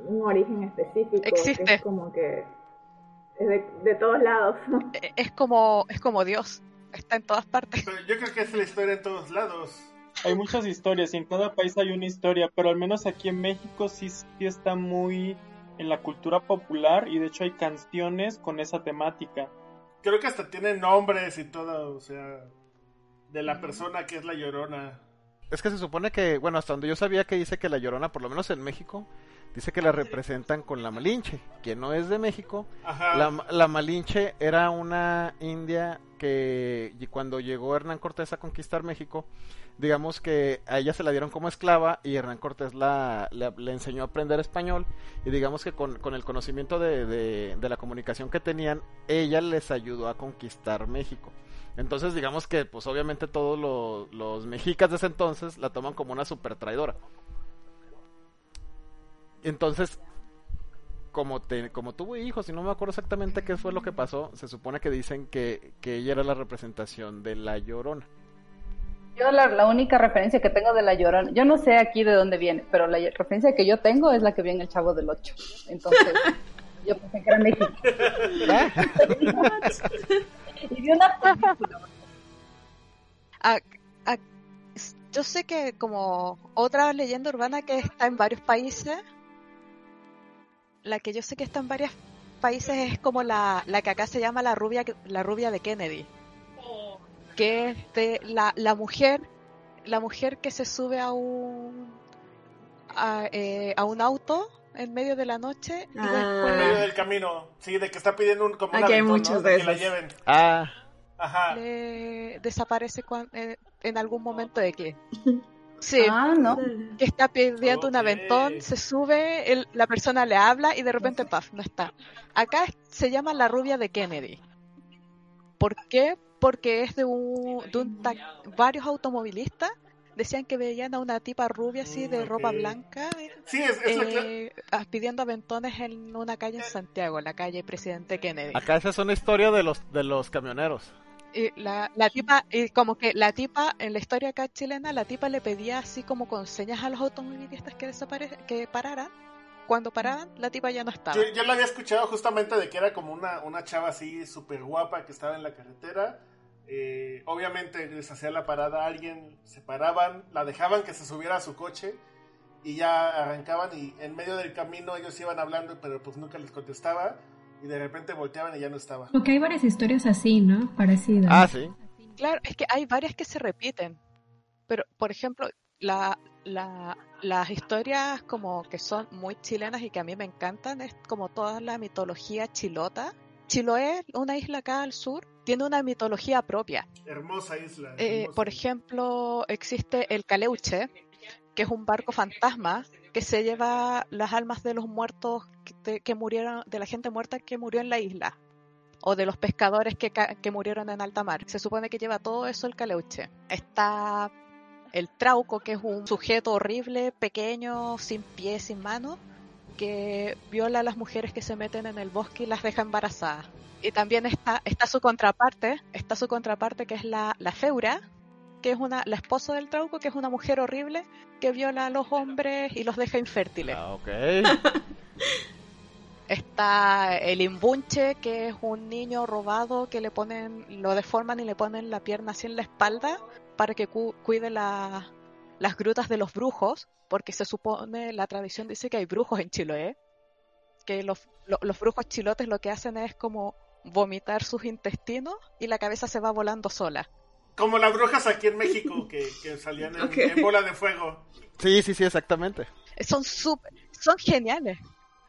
un origen específico. que Existe. Es como que es de, de todos lados. E- Es como, es como Dios. Está en todas partes. Pero yo creo que es la historia en todos lados. Hay muchas historias y en cada país hay una historia, pero al menos aquí en México sí, sí está muy en la cultura popular y de hecho hay canciones con esa temática. Creo que hasta tiene nombres y todo, o sea, de la persona que es la Llorona. Es que se supone que, bueno, hasta donde yo sabía que dice que la Llorona, por lo menos en México, dice que la representan con la Malinche, que no es de México. Ajá. La, la Malinche era una india que cuando llegó Hernán Cortés a conquistar México, digamos que a ella se la dieron como esclava y Hernán Cortés la, le, le enseñó a aprender español y digamos que con, con el conocimiento de, de- de la comunicación que tenían, ella les ayudó a conquistar México. Entonces digamos que pues obviamente todos los, los mexicas de ese entonces la toman como una super traidora. Entonces, como, te, como tuvo hijos, y no me acuerdo exactamente qué fue lo que pasó, se supone que dicen que, que ella era la representación de la llorona. Yo la, la única referencia que tengo de la Llorona, yo no sé aquí de dónde viene, pero la referencia que yo tengo es la que viene en el Chavo del Ocho. Entonces, yo pensé que era México. y vi una película. Yo sé que como otra leyenda urbana que está en varios países, la que yo sé que está en varios países es como la, la que acá se llama la rubia, la rubia de Kennedy, que es de la, la mujer, la mujer que se sube a un a, eh, a un auto en medio de la noche y Ah. En medio del camino, sí, de que está pidiendo un, como un Aquí hay aventón, muchos ¿no? de que la lleven. Ah, Ajá. le desaparece cuan- eh, en algún momento de que sí Ah, no. que está pidiendo un aventón, se sube, el- la persona le habla y de repente, paf, no está. Acá es- se llama la rubia de Kennedy. ¿Por qué? Porque es de un, de un ta- varios automovilistas decían que veían a una tipa rubia así de Mm, ropa blanca Sí, es, es la cla- eh, pidiendo aventones en una calle en Santiago, la calle Presidente Kennedy. acá esa es una historia de los, de los camioneros. Y la, la tipa, y como que la tipa, en la historia acá chilena, la tipa le pedía así como con señas a los automovilistas que que pararan. Cuando paraban, la tipa ya no estaba. Yo, yo la había escuchado justamente de que era como una, una chava así súper guapa que estaba en la carretera. Eh, obviamente les hacía la parada a alguien, se paraban, la dejaban que se subiera a su coche y ya arrancaban y en medio del camino ellos iban hablando pero pues nunca les contestaba y de repente volteaban y ya no estaba. Porque hay varias historias así, ¿no? Parecidas. Ah, sí. Claro, es que hay varias que se repiten. Pero, por ejemplo, la, la, las historias como que son muy chilenas y que a mí me encantan es como toda la mitología chilota. Chiloé, una isla acá al sur, tiene una mitología propia. Hermosa isla. Eh, hermosa por ejemplo, existe el Caleuche, que es un barco fantasma que se lleva las almas de los muertos que, murieron, de la gente muerta que murió en la isla, o de los pescadores que, que murieron en alta mar. Se supone que lleva todo eso el Caleuche. Está el Trauco, que es un sujeto horrible, pequeño, sin pies, sin manos, que viola a las mujeres que se meten en el bosque y las deja embarazadas. Y también está, está su contraparte, está su contraparte que es la, la Feura, que es una, la esposa del Trauco, que es una mujer horrible que viola a los hombres y los deja infértiles. Ah. Está el Imbunche, que es un niño robado que le ponen, lo deforman y le ponen la pierna así en la espalda para que cu- cuide la- las grutas de los brujos, porque se supone, la tradición dice que hay brujos en Chiloé, que los, lo- los brujos chilotes lo que hacen es como vomitar sus intestinos y la cabeza se va volando sola. Como las brujas aquí en México que, que salían en, bola de fuego. Sí, sí, sí, exactamente. Son súper, son geniales.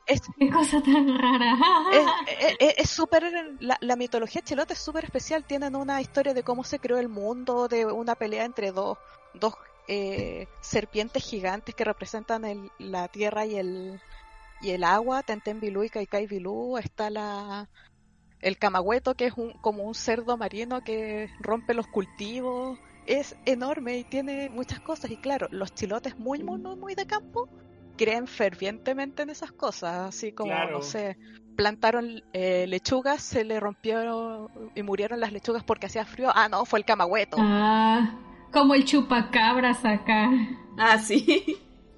Es, Qué cosa tan rara. es- es- es súper la, la mitología chilota es súper especial tienen una historia de cómo se creó el mundo de una pelea entre dos dos eh, serpientes gigantes que representan el- la tierra y el y el agua Tenten Bilú y Kaikai Bilú está la el camagüeto, que es un, como un cerdo marino que rompe los cultivos, es enorme y tiene muchas cosas. Y claro, los chilotes muy, muy, muy, muy de campo creen fervientemente en esas cosas, así como, Claro. no sé, plantaron eh, lechugas, se le rompieron y murieron las lechugas porque hacía frío. Ah, no, fue el camagüeto. Ah, como el chupacabras acá. Ah, sí.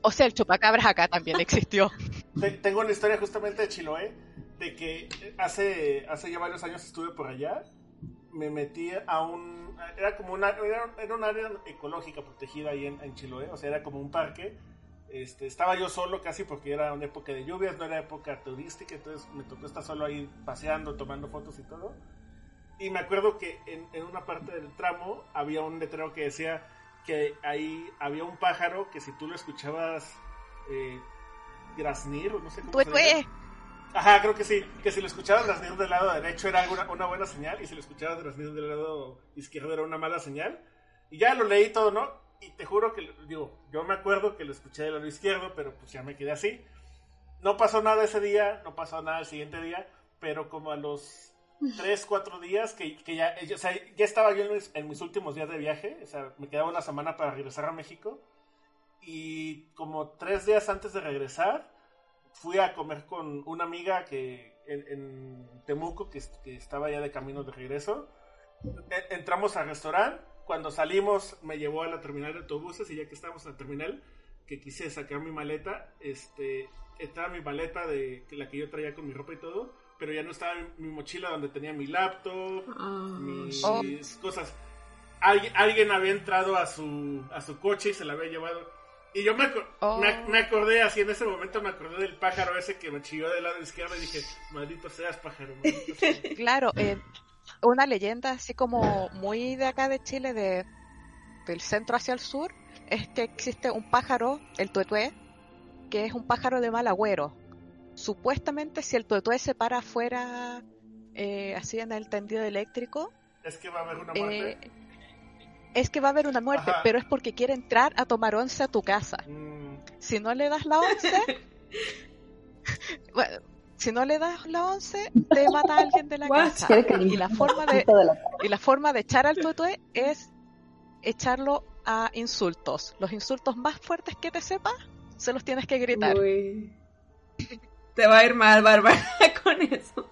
O sea, el chupacabras acá también existió. Te- Tengo una historia justamente de Chiloé, de que hace, hace ya varios años estuve por allá, me metí a un... Era como una... Era, era un área ecológica protegida ahí en, en Chiloé, o sea, era como un parque. Este, estaba yo solo casi porque era una época de lluvias, no era época turística, entonces me tocó estar solo ahí paseando, tomando fotos y todo. Y me acuerdo que en, en una parte del tramo había un letrero que decía que ahí había un pájaro que si tú lo escuchabas eh, graznir, o no sé cómo se. Ajá, creo que sí. Que si lo escuchabas graznir del lado derecho era una, una buena señal y si lo escuchabas graznir del lado izquierdo era una mala señal. Y ya lo leí todo, ¿no? Y te juro que, digo, yo me acuerdo que lo escuché del lado izquierdo, pero pues ya me quedé así. No pasó nada ese día, no pasó nada el siguiente día, pero como a los 3, 4 días que, que ya, o sea, ya estaba yo en mis, en mis últimos días de viaje, o sea, me quedaba una semana para regresar a México. Y como tres días antes de regresar, fui a comer con una amiga que en, en Temuco, que, que estaba ya de camino de regreso. E- entramos al restaurante, cuando salimos me llevó a la terminal de autobuses y ya que estábamos en la terminal, que quise sacar mi maleta, este, estaba mi maleta de la que yo traía con mi ropa y todo, pero ya no estaba mi, mi mochila donde tenía mi laptop, mis Oh. cosas. Alguien, alguien había entrado a su, a su coche y se la había llevado. Y yo me, Oh. me, me acordé, así en ese momento me acordé del pájaro ese que me chilló del lado izquierdo y dije, maldito seas pájaro. maldito seas". Claro, eh, una leyenda así como muy de acá de Chile, de, del centro hacia el sur, es que existe un pájaro, el tuetué, que es un pájaro de mal agüero. Supuestamente si el tuetué se para afuera, eh, así en el tendido eléctrico, Es que va a haber una muerte. eh, es que va a haber una muerte, Ajá. pero es porque quiere entrar a tomar once a tu casa. Mm, Si no le das la once, bueno, si no le das la once, te mata a alguien de la casa. Quiere que Y la forma de, y la forma de echar al tuetué es echarlo a insultos. Los insultos más fuertes que te sepas, se los tienes que gritar. Uy. Te va a ir mal, Bárbara, con eso.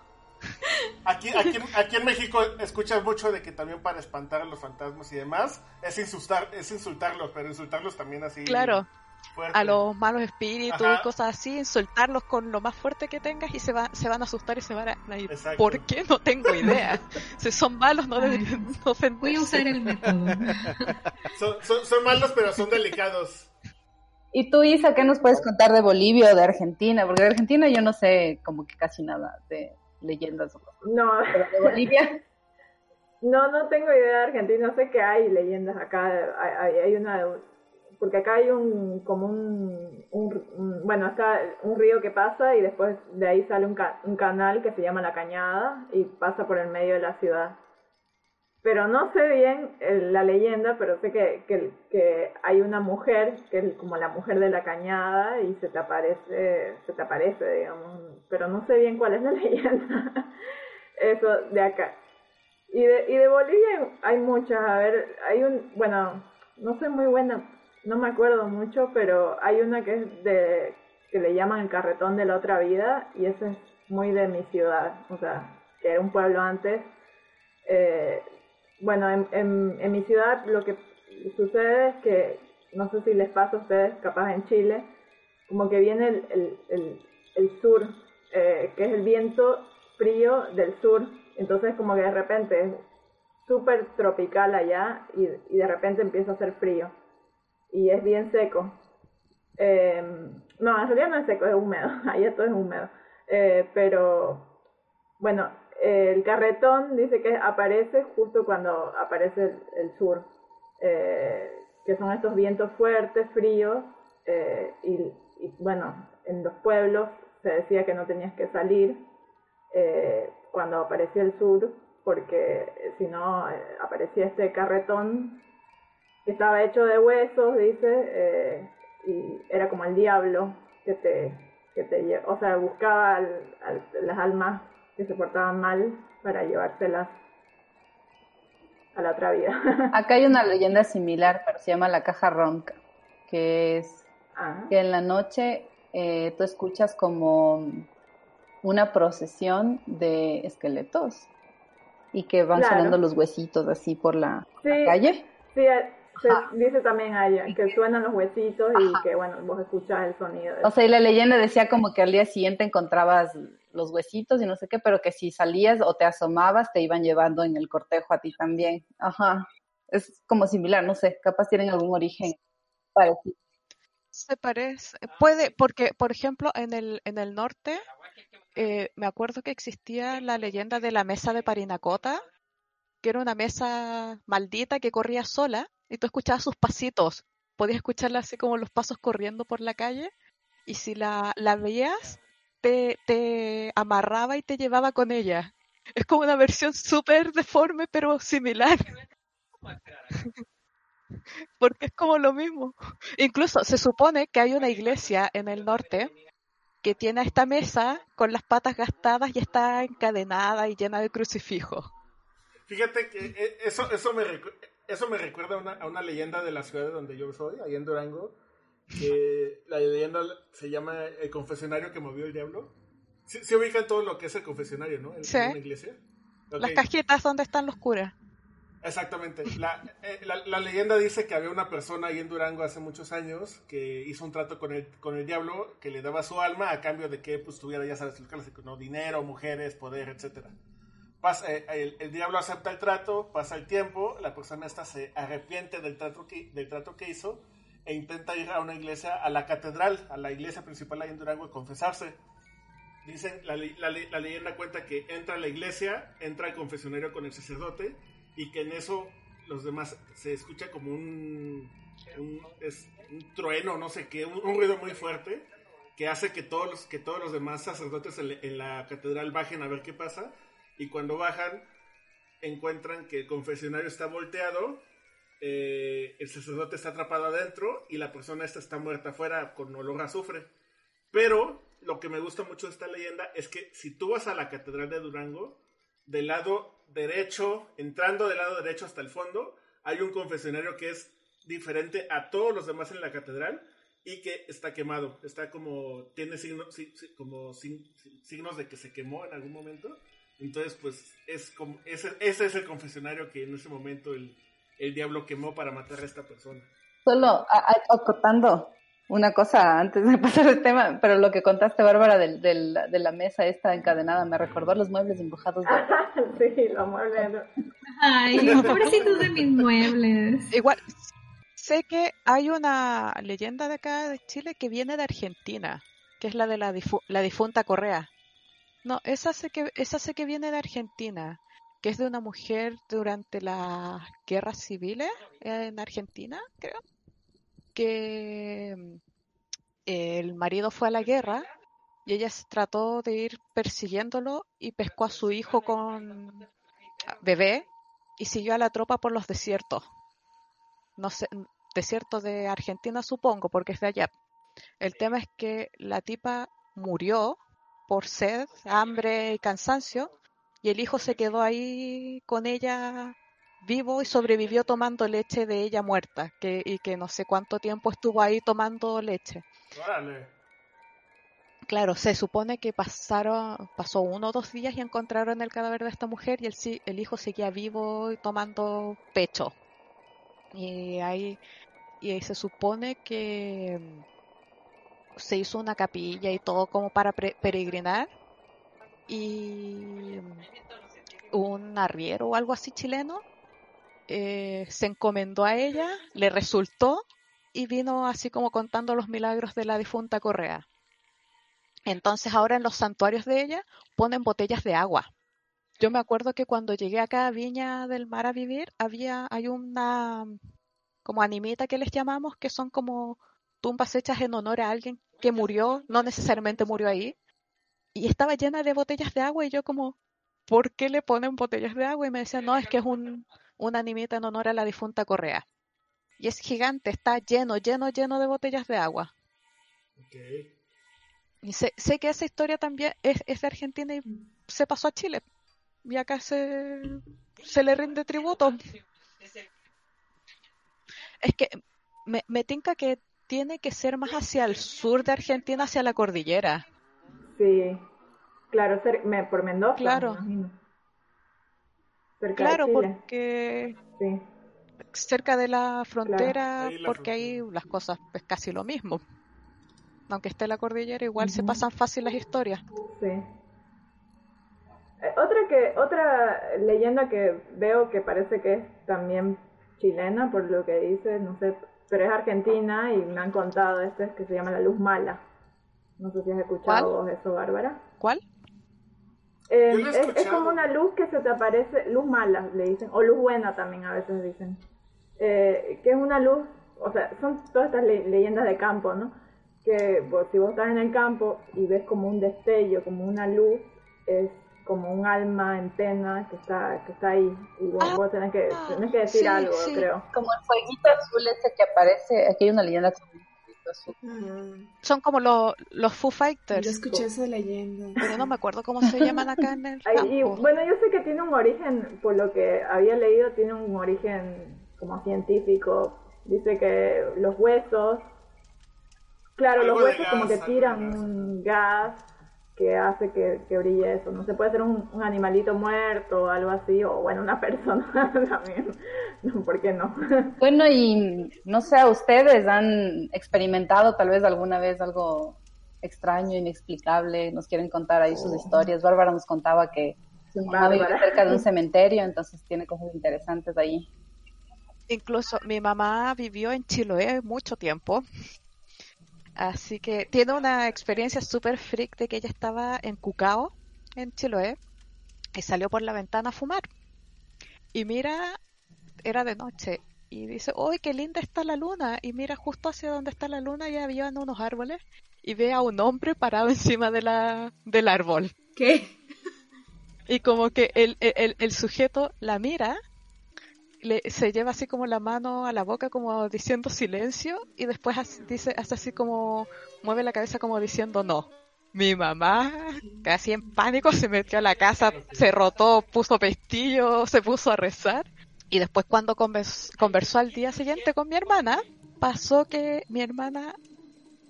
Aquí, aquí, en- aquí en México escuchas mucho de que también para espantar a los fantasmas y demás es insultar, es insultarlos, pero insultarlos también así. Claro, fuerte. a los malos espíritus Ajá. cosas así, insultarlos con lo más fuerte que tengas y se, va, se van a asustar y se van a ir. Exacto. ¿Por qué? No tengo idea. si son malos, no deberían ofenderse. Voy a usar el método. Son, son, son malos, pero son delicados. Y tú, Isa, ¿qué nos puedes contar de Bolivia o de Argentina? Porque de Argentina yo no sé como que casi nada de leyendas. No, de Bolivia, no, no tengo idea de Argentina. Sé que hay leyendas acá. Hay, hay- hay una. Porque acá hay un. Como un, un- un- Bueno, está un río que pasa y después de ahí sale un, ca- un canal que se llama La Cañada y pasa por el medio de la ciudad. Pero no sé bien eh, la leyenda, pero sé que, que, que hay una mujer, que es como la mujer de la cañada, y se te aparece, se te aparece, digamos, pero no sé bien cuál es la leyenda. Eso de acá. Y de, y de Bolivia hay muchas, a ver, hay un, bueno, no soy muy buena, no me acuerdo mucho, pero hay una que es de, que le llaman el carretón de la otra vida, y ese es muy de mi ciudad, o sea, que era un pueblo antes. Eh, bueno, en, en, mi ciudad lo que sucede es que, no sé si les pasa a ustedes, capaz en Chile, como que viene el, sur, eh, que es el viento frío del sur, entonces como que de repente es súper tropical allá y, de repente empieza a hacer frío. Y es bien seco. Eh, no, en realidad no es seco, es húmedo, allá todo es húmedo, Eh, pero bueno, el carretón dice que aparece justo cuando aparece el, el sur, eh, que son estos vientos fuertes, fríos, eh, y, bueno, en los pueblos se decía que no tenías que salir eh, cuando aparecía el sur, porque si no aparecía este carretón que estaba hecho de huesos, dice, y era como el diablo que te, que te o sea, buscaba al- al- las almas que se portaban mal para llevárselas a la otra vida. Acá hay una leyenda similar, pero se llama la caja ronca, que es Ah, que en la noche eh, tú escuchas como una procesión de esqueletos y que van Claro. sonando los huesitos así por la, Sí. la calle. sí, eh, se dice también allá que suenan los huesitos y que, bueno, vos escuchás el sonido. de- O sea, y la leyenda decía como que al día siguiente encontrabas los huesitos y no sé qué, pero que si salías o te asomabas te iban llevando en el cortejo a ti también. Ajá. Es como similar, no sé, capaz tienen algún origen parecido. Se parece, puede, porque, por ejemplo, en el, en el norte, eh, me acuerdo que existía la leyenda de la mesa de Parinacota, que era una mesa maldita que corría sola, y tú escuchabas sus pasitos, podías escucharla así como los pasos corriendo por la calle, y si la, la veías, te, amarraba y te llevaba con ella. Es como una versión súper deforme, pero similar. Porque es como lo mismo. Incluso se supone que hay una iglesia en el norte que tiene esta mesa con las patas gastadas y está encadenada y llena de crucifijos. Fíjate que eh, eso, eso, me, eso me recuerda a una, a una leyenda de la ciudad de donde yo soy, ahí en Durango, que la leyenda se llama El confesionario que movió el diablo. Sí, sí ubican todo lo que es el confesionario, ¿no? En, Sí. en una iglesia. Las Ok. cajitas donde están los curas. Exactamente. La, eh, la, la leyenda dice que había una persona ahí en Durango hace muchos años que hizo un trato con el, con el diablo que le daba su alma a cambio de que pues, tuviera, ya sabes, lo clásico, ¿no? dinero, mujeres, poder, etcétera. Pasa, eh, el, el diablo acepta el trato, pasa el tiempo, la persona esta se arrepiente del trato, que, del trato que hizo e intenta ir a una iglesia, a la catedral, a la iglesia principal ahí en Durango y confesarse. Dicen, la, la le- la leyenda cuenta que entra a la iglesia, entra al confesionario con el sacerdote y que en eso los demás se escucha como un, es- un trueno, no sé qué, un, ruido muy fuerte que hace que todos los, que todos los demás sacerdotes en, en la catedral bajen a ver qué pasa y cuando bajan encuentran que el confesionario está volteado, eh, el sacerdote está atrapado adentro y la persona esta está muerta afuera con olor a azufre. Pero lo que me gusta mucho de esta leyenda es que si tú vas a la catedral de Durango, del lado derecho, entrando del lado derecho hasta el fondo, hay un confesionario que es diferente a todos los demás en la catedral y que está quemado. Está como, tiene signo- si- si- como signos de que se quemó en algún momento. Entonces, pues, es ese, ese es el confesionario que en ese momento el, el diablo quemó para matar a esta persona. Solo acotando una cosa antes de pasar el tema, pero lo que contaste, Bárbara, del, del- de la mesa esta encadenada, me recordó a los muebles embrujados de... sí, los muebles. Ay, pobrecitos de mis muebles. Igual, sé que hay una leyenda de acá de Chile que viene de Argentina, que es la de la, difu- la difunta Correa. No, esa sé, que, esa sé que viene de Argentina, que es de una mujer durante las guerras civiles en Argentina, creo, que mm, el marido fue a la guerra y ella trató de ir persiguiéndolo y pescó a su hijo con bebé y siguió a la tropa por los desiertos. No sé, desierto de Argentina supongo, porque es de allá. El tema es que la tipa murió por sed, hambre y cansancio, y el hijo se quedó ahí con ella vivo y sobrevivió tomando leche de ella muerta, que, y que no sé cuánto tiempo estuvo ahí tomando leche. Claro, se supone que pasaron, pasó uno o dos días y encontraron el cadáver de esta mujer y el, el hijo seguía vivo y tomando pecho. Y ahí, y ahí se supone que mm, se hizo una capilla y todo como para peregrinar. Y un arriero o algo así chileno eh, se encomendó a ella, le resultó y vino así como contando los milagros de la difunta Correa. Entonces ahora en los santuarios de ella ponen botellas de agua. Yo me acuerdo que cuando llegué acá a Viña del Mar a vivir, había, hay una como animita que les llamamos, que son como tumbas hechas en honor a alguien que murió, no necesariamente murió ahí, y estaba llena de botellas de agua y yo como, ¿por qué le ponen botellas de agua? Y me decían, no, es que es un, una animita en honor a la difunta Correa. Y es gigante, está lleno, lleno, lleno de botellas de agua. Y sé, sé que esa historia también es, es de Argentina y se pasó a Chile. Y acá se, se le rinde tributo. Es que me, me tinca que tiene que ser más hacia el sur de Argentina, hacia la cordillera. Sí, claro, me- por Mendoza. Claro. me. Cerca Claro, de Chile. porque Sí. cerca de la frontera, Ahí la porque ahí las cosas es casi lo mismo. Aunque esté la cordillera, igual se pasan fácil las historias. Sí. Eh, otra que otra leyenda que veo que parece que es también chilena por lo que dice, no sé, pero es argentina y me han contado este que se llama la luz mala. No sé si has escuchado vos eso, Bárbara. ¿Cuál? Eh, es, como una luz que se te aparece, luz mala le dicen, o luz buena también a veces dicen. Eh, que es una luz, o sea, son todas estas le- leyendas de campo, ¿no? Que pues, si vos estás en el campo y ves como un destello, como una luz, es como un alma en pena que está, que está ahí. Y vos, vos tenés, que, tenés que decir sí, algo, sí. creo. Como el fueguito azul ese que aparece, aquí hay una leyenda con Son como los, los Foo Fighters. Yo escuché esa leyenda. Pero no me acuerdo cómo se llaman acá en el Ay, y, bueno, yo sé que tiene un origen, por lo que había leído, tiene un origen como científico. Dice que los huesos, claro, Algo los huesos como que tiran gas. un gas que hace que, que brille eso. No se puede ser un, un animalito muerto o algo así, o bueno, una persona también. No, ¿Por qué no? Bueno, y no sé, ¿ustedes han experimentado tal vez alguna vez algo extraño, inexplicable? ¿Nos quieren contar ahí sus historias? Bárbara nos contaba que vive cerca de un cementerio, entonces tiene cosas interesantes ahí. Incluso mi mamá vivió en Chiloé mucho tiempo. Así que tiene una experiencia súper freak de que ella estaba en Cucao, en Chiloé, y salió por la ventana a fumar. Y mira, era de noche, y dice, ¡Uy, qué linda está la luna! Y mira justo hacia donde está la luna y habían unos árboles, y ve a un hombre parado encima de la, del árbol. ¿Qué? Y como que el, el, el sujeto la mira, le, se lleva así como la mano a la boca como diciendo silencio y después hace, dice, hace así como, mueve la cabeza como diciendo no. Mi mamá, casi en pánico, se metió a la casa, se rotó, puso pestillo, se puso a rezar. Y después cuando convers- conversó al día siguiente con mi hermana, pasó que mi hermana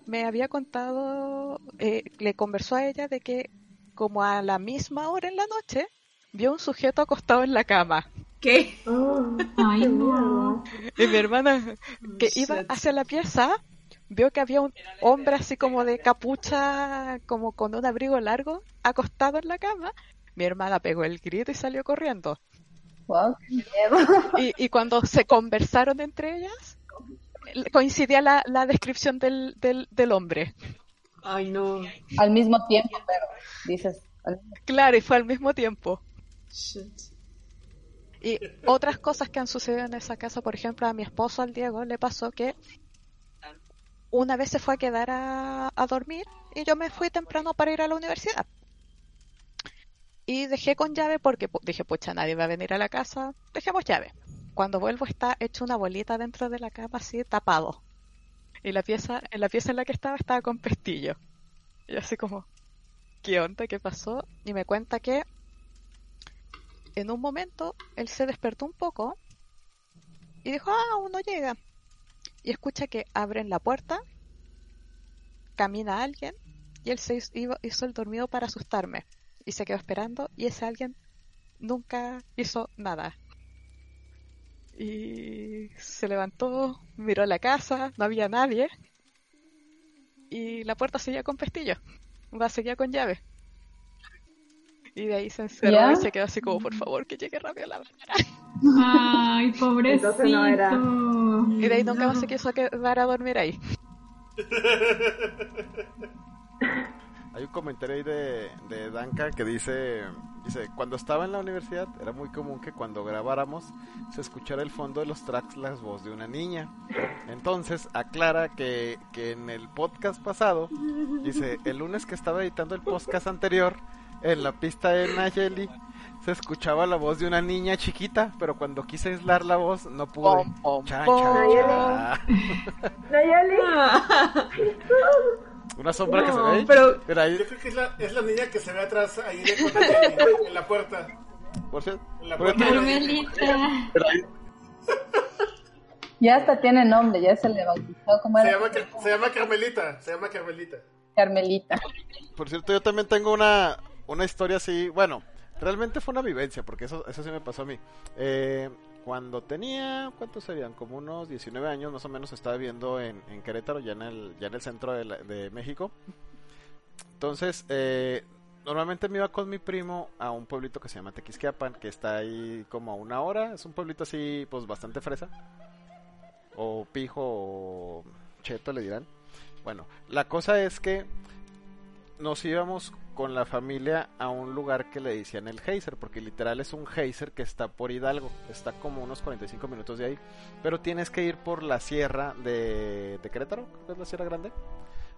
me había contado, eh, le conversó a ella de que como a la misma hora en la noche, vio un sujeto acostado en la cama. ¿Qué? Ay, no. Y mi hermana, que iba hacia la pieza, vio que había un hombre así como de capucha, como con un abrigo largo, acostado en la cama. Mi hermana pegó el grito y salió corriendo. Wow, qué miedo. Y, y cuando se conversaron entre ellas, coincidía la, la descripción del, del, del hombre. Ay, no. Al mismo tiempo, pero dices, al- Claro, y fue al mismo tiempo. Shit. Y otras cosas que han sucedido en esa casa, por ejemplo, a mi esposo, al Diego, le pasó que una vez se fue a quedar a, dormir y yo me fui temprano para ir a la universidad. Y dejé con llave porque dije, pucha, nadie va a venir a la casa, dejemos llave. Cuando vuelvo está hecho una bolita dentro de la cama así tapado. Y la pieza, en la pieza en la que estaba estaba con pestillo. Y así como, ¿qué onda? ¿Qué pasó? Y me cuenta que en un momento él se despertó un poco y dijo, ah, uno llega. Y escucha que abren la puerta, camina alguien y él se hizo el dormido para asustarme. Y se quedó esperando y ese alguien nunca hizo nada. Y se levantó, miró la casa, no había nadie. Y la puerta seguía con pestillo. Va, seguía con llave. Y de ahí se encerró ¿Ya? y se quedó así como, por favor, que llegue rápido la mañana. Ay, pobrecito. Entonces no era. Y de ahí nunca más se quiso quedar a dormir ahí. Hay un comentario ahí de, de Danka que dice, dice, cuando estaba en la universidad era muy común que cuando grabáramos se escuchara el fondo de los tracks la voz de una niña. Entonces aclara que, que en el podcast pasado, dice, el lunes que estaba editando el podcast anterior, en la pista de Nayeli, se escuchaba la voz de una niña chiquita, pero cuando quise aislar la voz no pude. Chan, chan. Nayeli. Una sombra que se ve ahí. pero- ahí- Yo creo que es la, es la niña que se ve atrás ahí de con la- en la puerta. Por cierto. En la puerta. Carmelita. Ya hasta tiene nombre, ya se le bautizó como Se era llama, Car- se llama Carmelita. Se llama Carmelita. Carmelita. Por cierto, yo también tengo una, una historia así, bueno, realmente fue una vivencia, porque eso, eso sí me pasó a mí. Eh, cuando tenía, ¿cuántos serían? Como unos 19 años más o menos, estaba viviendo en, en Querétaro, ya en el, ya en el centro de, la- México. Entonces, eh, normalmente me iba con mi primo a un pueblito que se llama Tequisquiapan, que está ahí como a una hora. Es un pueblito así, pues bastante fresa. O pijo o cheto le dirán. Bueno, la cosa es que nos íbamos con la familia a un lugar que le decían el Geyser, porque literal es un Geyser que está por Hidalgo, está como unos 45 minutos de ahí, pero tienes que ir por la sierra de, de Querétaro, que es la sierra grande.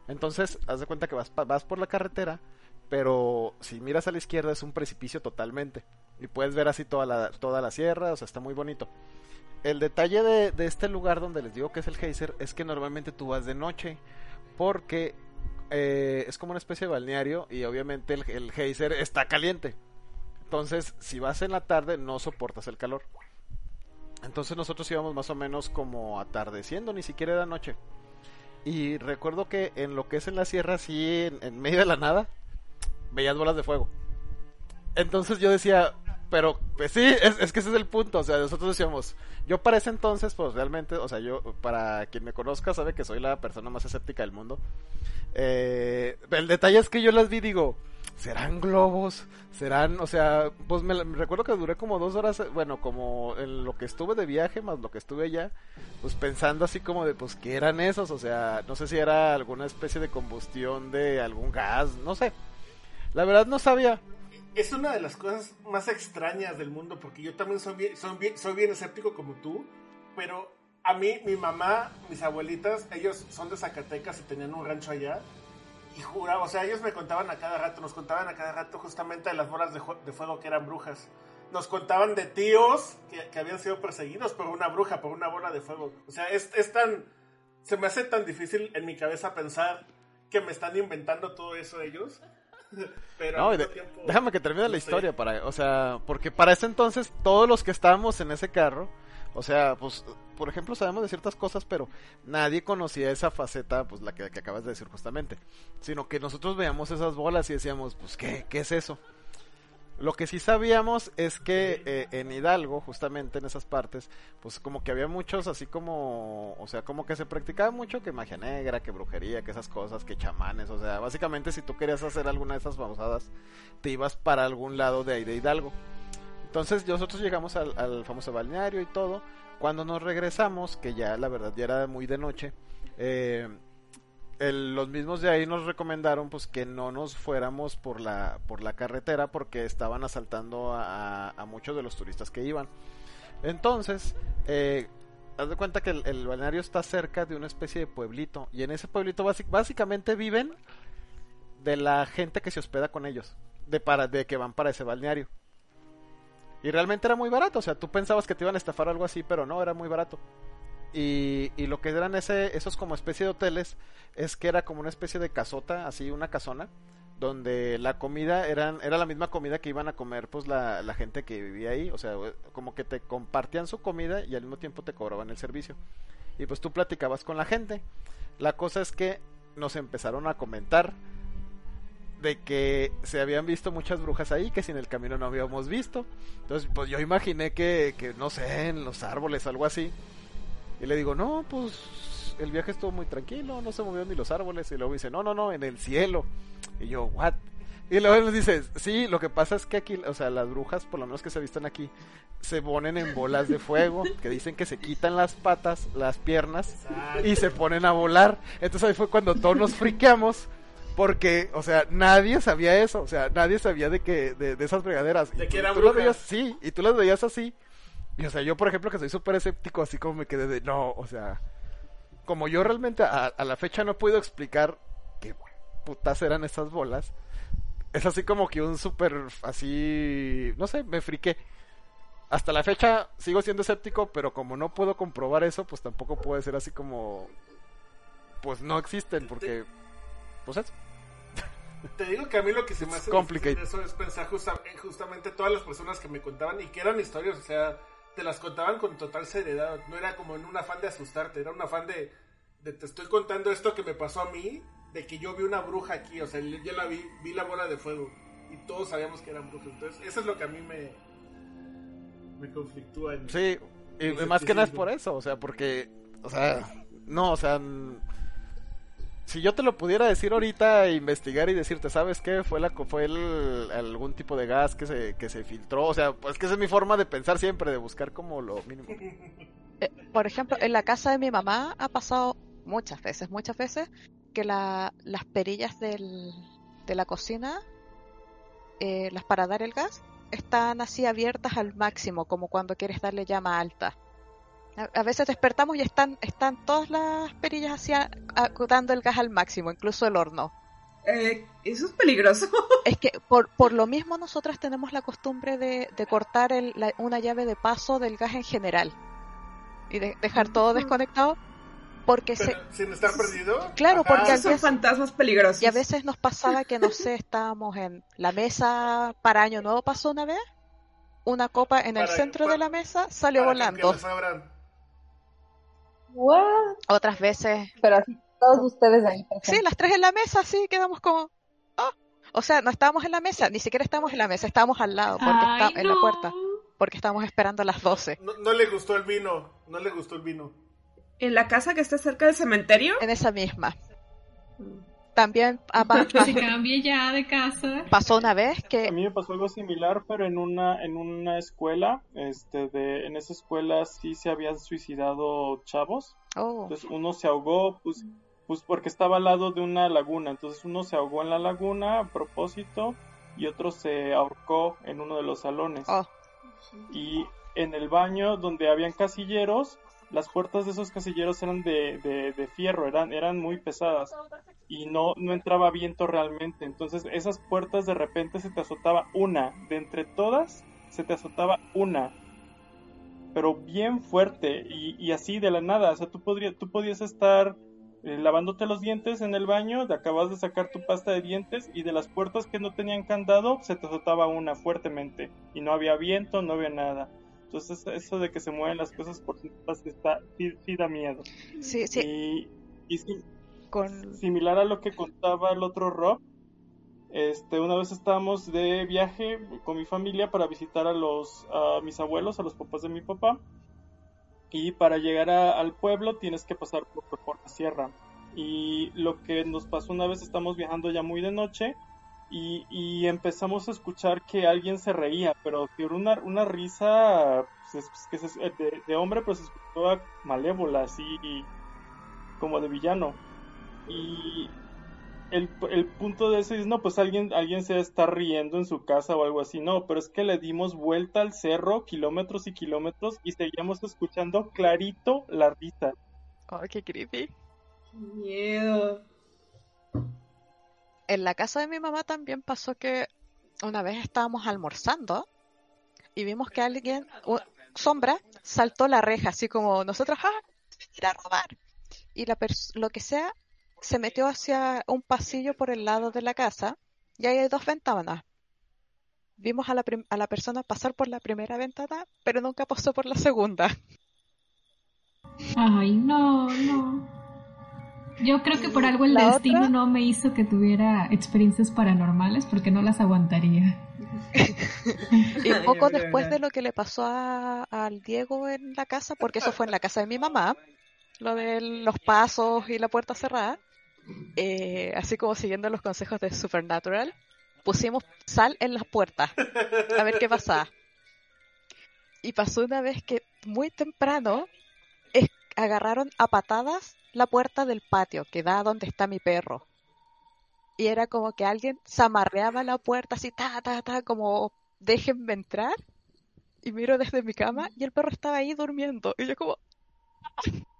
Entonces, haz de cuenta que vas, vas por la carretera, pero si miras a la izquierda es un precipicio totalmente, y puedes ver así toda la, toda la sierra, o sea, está muy bonito. El detalle de, de este lugar donde les digo que es el Geyser es que normalmente tú vas de noche, porque eh, es como una especie de balneario y obviamente el, el geyser está caliente. Entonces, si vas en la tarde, no soportas el calor. Entonces nosotros íbamos más o menos como atardeciendo, ni siquiera era noche. Y recuerdo que en lo que es en la sierra, así en, en medio de la nada, veías bolas de fuego. Entonces yo decía, pero pues sí, es, es que ese es el punto. O sea, nosotros decíamos, yo para ese entonces, pues realmente, o sea, yo, para quien me conozca, sabe que soy la persona más escéptica del mundo. Eh, el detalle es que yo las vi, digo, ¿serán globos? ¿Serán, o sea, pues me, me recuerdo que duré como dos horas, bueno, como en lo que estuve de viaje, más lo que estuve allá, pues pensando así como de, pues, ¿qué eran esos? O sea, no sé si era alguna especie de combustión de algún gas, no sé. La verdad no sabía. Es una de las cosas más extrañas del mundo porque yo también soy bien, soy soy bien escéptico como tú, pero a mí, mi mamá, mis abuelitas, ellos son de Zacatecas y tenían un rancho allá y juraba, o sea, ellos me contaban a cada rato, nos contaban a cada rato justamente de las bolas de fuego que eran brujas. Nos contaban de tíos que, que habían sido perseguidos por una bruja, por una bola de fuego. O sea, es, es tan... Se me hace tan difícil en mi cabeza pensar que me están inventando todo eso ellos. Pero No, de- tiempo, déjame que termine la sé. historia para, o sea, porque para ese entonces todos los que estábamos en ese carro, o sea, pues, por ejemplo, sabemos de ciertas cosas, pero nadie conocía esa faceta, pues, la que, que acabas de decir justamente, sino que nosotros veíamos esas bolas y decíamos, pues, ¿qué, qué es eso? Lo que sí sabíamos es que eh, en Hidalgo, justamente en esas partes, pues como que había muchos así como, o sea, como que se practicaba mucho que magia negra, que brujería, que esas cosas, que chamanes, o sea, básicamente si tú querías hacer alguna de esas babosadas, te ibas para algún lado de ahí de Hidalgo. Entonces nosotros llegamos al, al famoso balneario y todo. Cuando nos regresamos, que ya la verdad ya era muy de noche, eh, los mismos de ahí nos recomendaron pues que no nos fuéramos por la por la carretera porque estaban asaltando a, muchos de los turistas que iban. Entonces, eh, haz de cuenta que el, balneario está cerca de una especie de pueblito y en ese pueblito básicamente viven de la gente que se hospeda con ellos, de para de que van para ese balneario. Y realmente era muy barato, o sea, tú pensabas que te iban a estafar algo así, pero no, era muy barato. Y, y lo que eran ese, esos como especie de hoteles es que era como una especie de casota, así una casona, donde la comida eran, era la misma comida que iban a comer pues la, la gente que vivía ahí, o sea, como que te compartían su comida y al mismo tiempo te cobraban el servicio. Y pues tú platicabas con la gente. La cosa es que nos empezaron a comentar de que se habían visto muchas brujas ahí que si en el camino no habíamos visto. Entonces, pues yo imaginé que, que no sé, en los árboles, algo así. Y le digo, no, pues el viaje estuvo muy tranquilo, no se movieron ni los árboles. Y luego dice, no, no, no, en el cielo. Y yo, what? Y luego nos dice, sí, lo que pasa es que aquí, o sea, las brujas, por lo menos que se vistan aquí, se ponen en bolas de fuego, que dicen que se quitan las patas, las piernas, y se ponen a volar. Entonces ahí fue cuando todos nos friqueamos. Porque, o sea, nadie sabía eso, o sea, nadie sabía de que, de, de esas fregaderas. De Y que tú- eran tú las brujas. veías, sí, y tú las veías así. Y, o sea, yo, por ejemplo, que soy súper escéptico, así como me quedé de, no, o sea, como yo realmente a, a la fecha no puedo explicar qué putas eran esas bolas, es así como que un súper, así, no sé, me friqué. Hasta la fecha sigo siendo escéptico, pero como no puedo comprobar eso, pues tampoco puede ser así como, pues no existen, porque... pues eso. Te digo que a mí lo que se me hace eso es pensar justa- en justamente todas las personas que me contaban y que eran historias, o sea, te las contaban con total seriedad. No era como en un afán de asustarte, era un afán de, de te estoy contando esto que me pasó a mí, de que yo vi una bruja aquí, o sea, yo la vi, vi la bola de fuego y todos sabíamos que eran brujas. Entonces, eso es lo que a mí me, me conflictúa. en- Sí, y más que nada es por eso, o sea, porque, o sea, no, o sea, si yo te lo pudiera decir ahorita, investigar y decirte, ¿sabes qué? Fue la fue el, algún tipo de gas que se, que se filtró, o sea, pues que esa es mi forma de pensar siempre, de buscar como lo mínimo. Eh, por ejemplo, en la casa de mi mamá ha pasado muchas veces, muchas veces, que la- las perillas del, de la cocina, eh, las para dar el gas, están así abiertas al máximo, como cuando quieres darle llama alta. A, veces despertamos y están, están todas las perillas así a- a- dando el gas al máximo, incluso el horno. Eh, eso es peligroso. Es que por, por lo mismo nosotras tenemos la costumbre de, de cortar el- la- una llave de paso del gas en general y de dejar todo desconectado porque se, sin estar perdido. Claro, Ajá. porque son fantasmas peligrosos. y a veces nos pasaba que, no sé, estábamos en la mesa para Año Nuevo, pasó una vez, una copa en el centro de la mesa salió para volando. que abran. What? Otras veces, Pero así, todos ustedes ahí. sí, las tres en la mesa, sí, quedamos como... "Ah". O sea, no estábamos en la mesa, ni siquiera estábamos en la mesa, estábamos al lado, porque Ay, está- en la puerta, porque estábamos esperando a las 12. No, no le gustó el vino, no le gustó el vino. En la casa que está cerca del cementerio. En esa misma. También ah, Que se cambie ya de casa. pasó una vez A que... mí me pasó algo similar, pero en una en una escuela, este de en esa escuela sí se habían suicidado chavos. Oh, Entonces uno se ahogó, pues pues porque estaba al lado de una laguna. Entonces uno se ahogó en la laguna a propósito y otro se ahorcó en uno de los salones. oh, Y en el baño donde habían casilleros, las puertas de esos casilleros eran de, fierro, eran, eran muy pesadas y no, entraba viento realmente. Entonces esas puertas de repente se te azotaba una, de entre todas se te azotaba una, pero bien fuerte y, así de la nada. O sea, tú, podrías, tú podías estar eh, lavándote los dientes en el baño, te acabas de sacar tu pasta de dientes y de las puertas que no tenían candado se te azotaba una fuertemente y no había viento, no había nada. Entonces eso de que se mueven las cosas por ciertas está, sí, sí da miedo. sí, sí, Y, y sí, con... similar a lo que contaba el otro Rob, este, una vez estábamos de viaje con mi familia para visitar a los a mis abuelos, a los papás de mi papá. Y para llegar a- al pueblo tienes que pasar por, por la sierra. Y lo que nos pasó una vez, estamos viajando ya muy de noche y, y empezamos a escuchar que alguien se reía, pero que era una, una risa pues, es- que se- de, de hombre, pero se escuchaba malévola, así como de villano. Y el, el punto de eso es, no, pues alguien, alguien se está riendo en su casa o algo así, no, pero es que le dimos vuelta al cerro, kilómetros y kilómetros, y seguíamos escuchando clarito la risa. Oh, qué creepy. Miedo. En la casa de mi mamá también pasó que una vez estábamos almorzando y vimos que alguien, u- sombra, saltó la reja, así como nosotros, ¡ah! Ir a robar. Y la lo que sea, se metió hacia un pasillo por el lado de la casa y ahí hay dos ventanas. Vimos a la, a la persona pasar por la primera ventana, pero nunca pasó por la segunda. Ay, no, no. Yo creo que por algo el La destino otra- no me hizo que tuviera experiencias paranormales porque no las aguantaría. Y poco después de lo que le pasó a- al Diego en la casa, porque eso fue en la casa de mi mamá, lo de los pasos y la puerta cerrada, eh, así como siguiendo los consejos de Supernatural, pusimos sal en las puertas a ver qué pasaba. Y pasó una vez que muy temprano agarraron a patadas la puerta del patio que da donde está mi perro. Y era como que alguien zamarreaba la puerta así, ta, ta, ta, como déjenme entrar. Y miro desde mi cama y el perro estaba ahí durmiendo. Y yo como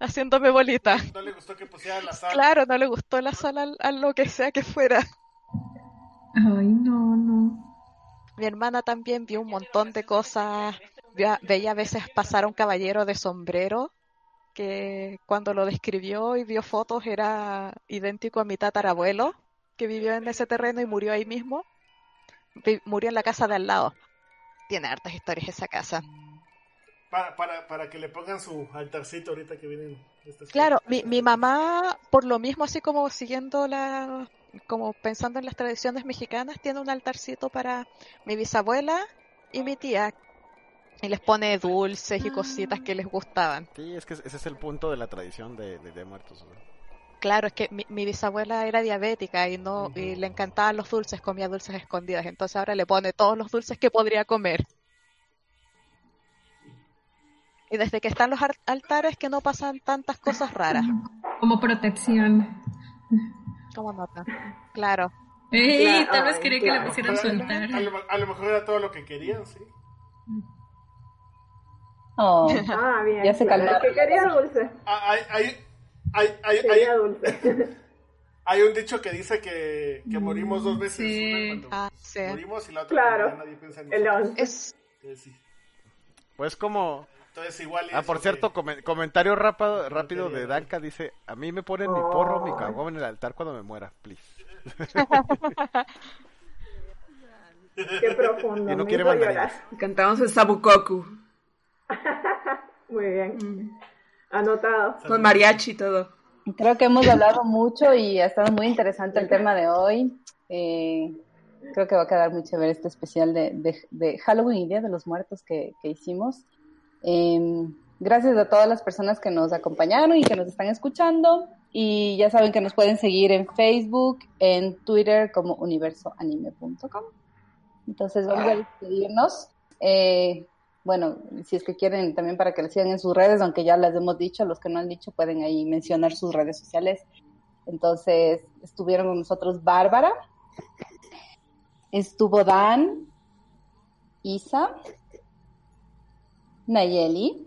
haciéndome bolita. No le gustó que pusiera la sal. Claro, no le gustó la sala al- a lo que sea que fuera. Ay, no, no. Mi hermana también vio un montón de cosas. Veía a veces pasar a un caballero de sombrero que cuando lo describió y vio fotos era idéntico a mi tatarabuelo, que vivió en ese terreno y murió ahí mismo. Murió en la casa de al lado. Tiene hartas historias esa casa. Para, para, para que le pongan su altarcito ahorita que vienen estas Claro, mi, mi mamá, por lo mismo, así como siguiendo la, como pensando en las tradiciones mexicanas, tiene un altarcito para mi bisabuela y mi tía. Y les pone dulces y cositas que les gustaban. Sí, es que ese es el punto de la tradición de, de, de muertos. ¿no? Claro, es que mi, mi bisabuela era diabética y no y le encantaban los dulces, comía dulces escondidas, entonces ahora le pone todos los dulces que podría comer. Y desde que están los ar- altares que no pasan tantas cosas raras. Como protección. ¿Cómo nota? Claro. Ey, Claro, tal vez quería que claro. le pusieran su A lo- altar. A lo, a lo mejor era todo lo que querían, sí. Oh, Ah, bien. ya se claro, calmaron. es que quería dulce. Ah, Hay, hay, hay, hay, hay, Quería dulce. hay un dicho que dice que, que morimos dos veces. Una cuando Ah, sí. morimos y la otra Claro. nadie piensa en El nosotros. Es, Entonces, sí. Pues como... Entonces igual Ah, por que- cierto, come- comentario rápido, rápido de Danka dice, a mí me ponen mi porro, mi Oh. caguama en el altar cuando me muera, please. Qué profundo. Y no quiere mandarinas. llorar. Cantamos el Sabukoku. Muy bien. Anotado. Con mariachi y todo. Creo que hemos hablado mucho y ha estado muy interesante el tema de hoy. Eh, creo que va a quedar muy chévere este especial de, de- de Halloween y Día de los Muertos que, que hicimos. Eh, gracias a todas las personas que nos acompañaron y que nos están escuchando. Y ya saben que nos pueden seguir en Facebook, en Twitter como universoanime.com. Entonces vamos a despedirnos. Eh, bueno, si es que quieren también para que les sigan en sus redes, aunque ya las hemos dicho, los que no han dicho pueden ahí mencionar sus redes sociales. Entonces estuvieron con nosotros Bárbara, estuvo Dan, Isa, Nayeli,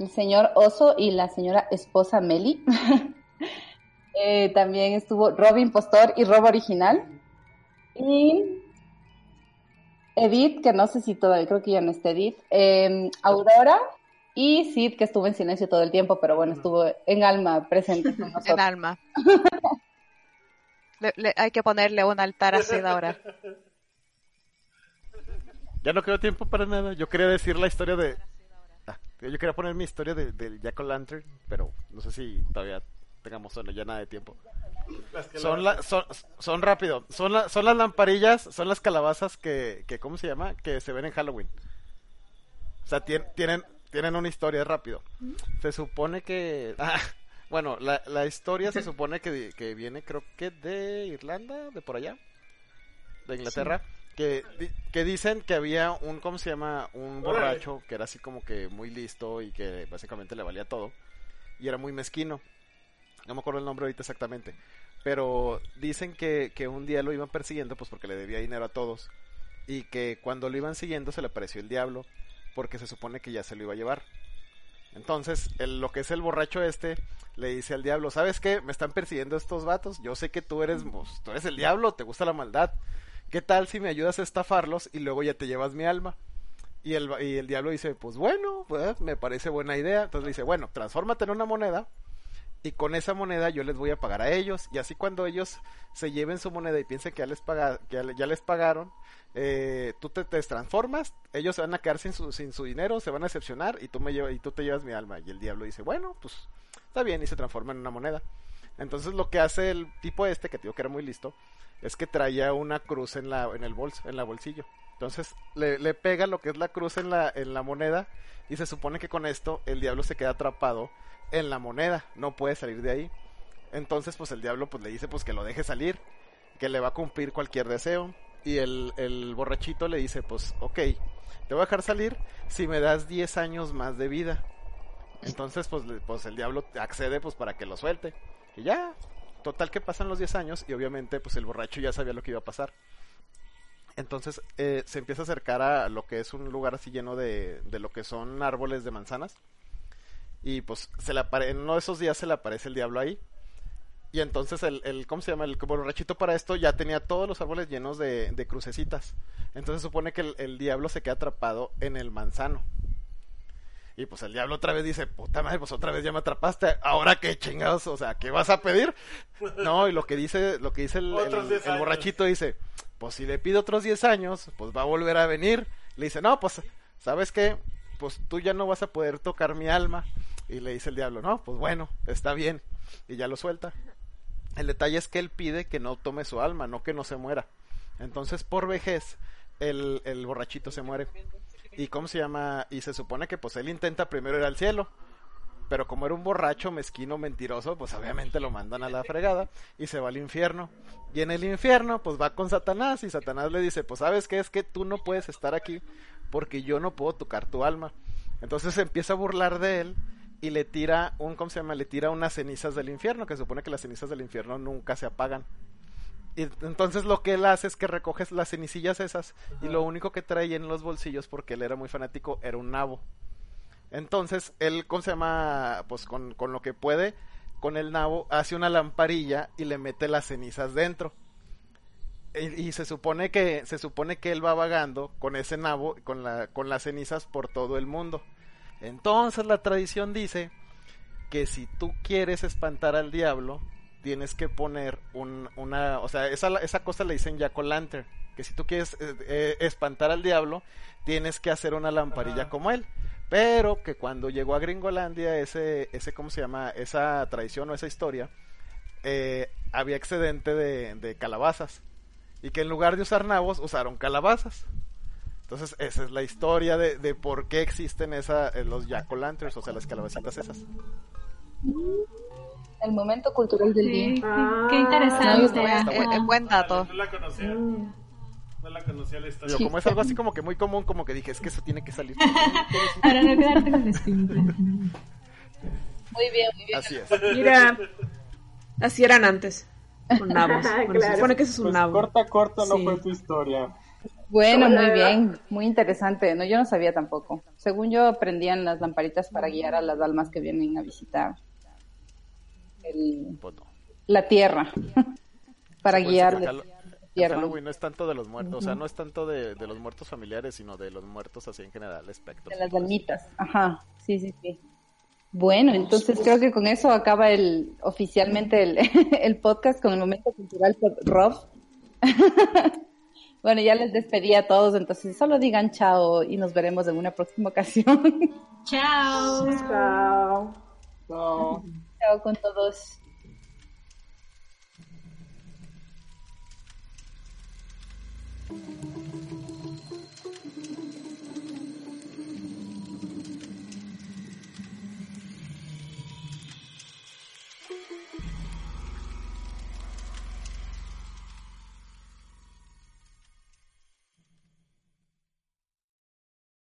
el señor Oso y la señora esposa Meli. Eh, también estuvo Robin Postor y Rob Original. Y Edith, que no sé si todavía, creo que ya no está Edith. eh, Aurora y Sid, que estuvo en silencio todo el tiempo, pero bueno, estuvo en alma presente con nosotros. en alma. Le- le- hay que ponerle un altar así de ahora. Ya no quedó tiempo para nada. Yo quería decir la historia de... Ah, yo quería poner mi historia de- del Jack Lantern, pero no sé si todavía tengamos ya nada de tiempo. Son, la- son, son rápido. Son, la- son las lamparillas, son las calabazas que, que, ¿cómo se llama? Que se ven en Halloween. O sea, tien- tienen, tienen una historia rápido. Se supone que... ah, bueno, la, la historia se supone que, que viene creo que de Irlanda, de por allá, de Inglaterra. Que, di- que dicen que había un, ¿cómo se llama? Un borracho que era así como que muy listo y que básicamente le valía todo. Y era muy mezquino. No me acuerdo el nombre ahorita exactamente. Pero dicen que, que un día lo iban persiguiendo pues porque le debía dinero a todos. Y que cuando lo iban siguiendo se le apareció el diablo porque se supone que ya se lo iba a llevar. Entonces, lo que es el borracho este le dice al diablo, ¿sabes qué? Me están persiguiendo estos vatos. Yo sé que tú eres, pues, tú eres el diablo, te gusta la maldad. ¿Qué tal si me ayudas a estafarlos y luego ya te llevas mi alma? Y el, y el diablo dice, pues bueno, pues, me parece buena idea. Entonces le dice, bueno, transfórmate en una moneda y con esa moneda yo les voy a pagar a ellos y así cuando ellos se lleven su moneda y piensen que ya les, paga, que ya, le- ya les pagaron, eh, tú te, transformas, ellos se van a quedar sin su, sin su dinero, se van a decepcionar y tú, me lleva- y tú te llevas mi alma. Y el diablo dice, bueno, pues está bien y se transforma en una moneda. Entonces lo que hace el tipo este, que digo que era muy listo, es que traía una cruz en la, en el en la bolsillo. Entonces le, le pega lo que es la cruz en la, en la moneda y se supone que con esto el diablo se queda atrapado en la moneda, no puede salir de ahí. Entonces pues el diablo pues le dice pues que lo deje salir, que le va a cumplir cualquier deseo. Y el, el borrachito le dice pues ok, te voy a dejar salir si me das 10 años más de vida. Entonces pues, pues el diablo accede pues para que lo suelte. Y ya, total que pasan los 10 años y obviamente pues el borracho ya sabía lo que iba a pasar. Entonces eh, se empieza a acercar a lo que es un lugar así lleno de, de lo que son árboles de manzanas. Y pues se le apare- en uno de esos días se le aparece el diablo ahí. Y entonces el, el ¿cómo se llama? El borrachito para esto ya tenía todos los árboles llenos de, de crucecitas. Entonces supone que el, el diablo se queda atrapado en el manzano. Y pues el diablo otra vez dice, puta madre, pues otra vez ya me atrapaste. Ahora qué chingados, o sea, ¿qué vas a pedir? No, y lo que dice, lo que dice el, el- 10 el años. borrachito dice, pues si le pido otros 10 años, pues va a volver a venir. Le dice, no, pues, ¿sabes qué? Pues tú ya no vas a poder tocar mi alma. Y le dice el diablo, no, pues bueno, está bien. Y ya lo suelta. El detalle es que él pide que no tome su alma, no que no se muera. Entonces, por vejez, el, el borrachito se muere. ¿Y cómo se llama? Y se supone que pues él intenta primero ir al cielo. Pero como era un borracho, mezquino, mentiroso, pues obviamente lo mandan a la fregada y se va al infierno. Y en el infierno, pues va con Satanás y Satanás le dice, pues sabes qué es que tú no puedes estar aquí porque yo no puedo tocar tu alma. Entonces empieza a burlar de él y le tira un, ¿cómo se llama? Le tira unas cenizas del infierno, que se supone que las cenizas del infierno nunca se apagan. Y entonces lo que él hace es que recoge las cenicillas esas y lo único que trae en los bolsillos, porque él era muy fanático, era un nabo. Entonces él, ¿cómo se llama? Pues con, con lo que puede, con el nabo, hace una lamparilla y le mete las cenizas dentro. Y, y se supone que se supone que él va vagando con ese nabo, con, la, con las cenizas por todo el mundo. Entonces la tradición dice que si tú quieres espantar al diablo, tienes que poner un, una, o sea, esa, esa cosa le dicen Jack o Lantern, que si tú quieres eh, eh, espantar al diablo, tienes que hacer una lamparilla como él. Pero que cuando llegó a Gringolandia, ese, ese, ¿cómo se llama? Esa tradición o esa historia, eh, había excedente de, de calabazas. Y que en lugar de usar nabos, usaron calabazas. Entonces, esa es la historia de, de por qué existen esa, eh, los jack-o'-lanterns, o sea, las calabacitas esas. El momento cultural del Sí, día. qué- Ah, qué interesante. está bueno, Está buen, buen dato. No la conocía. No la conocía la historia. Digo, como es algo así como que muy común, como que dije, es que eso tiene que salir. Para no quedarte con la espinita. Muy bien, muy bien. Así es. Mira, así eran antes. Con nabos. Claro. Bueno, se supone que ese es un Pues nabo. corta, corta no Sí. fue tu historia. Bueno, muy bien, muy interesante. No, yo no sabía tampoco. Según yo, prendían las lamparitas para guiar a las almas que vienen a visitar el- Pues la tierra, para Pues, acá al infierno. Halloween no es tanto de los muertos, o sea, no es tanto de, de los muertos familiares, sino de los muertos así en general, espectros. De las almitas. Ajá, sí, sí, sí. Bueno, entonces creo que con eso acaba el oficialmente el, el podcast con el momento cultural por Rob. bueno, ya les despedí a todos, entonces solo digan chao y nos veremos en una próxima ocasión. Chao. Chao. No. chao con todos. Thank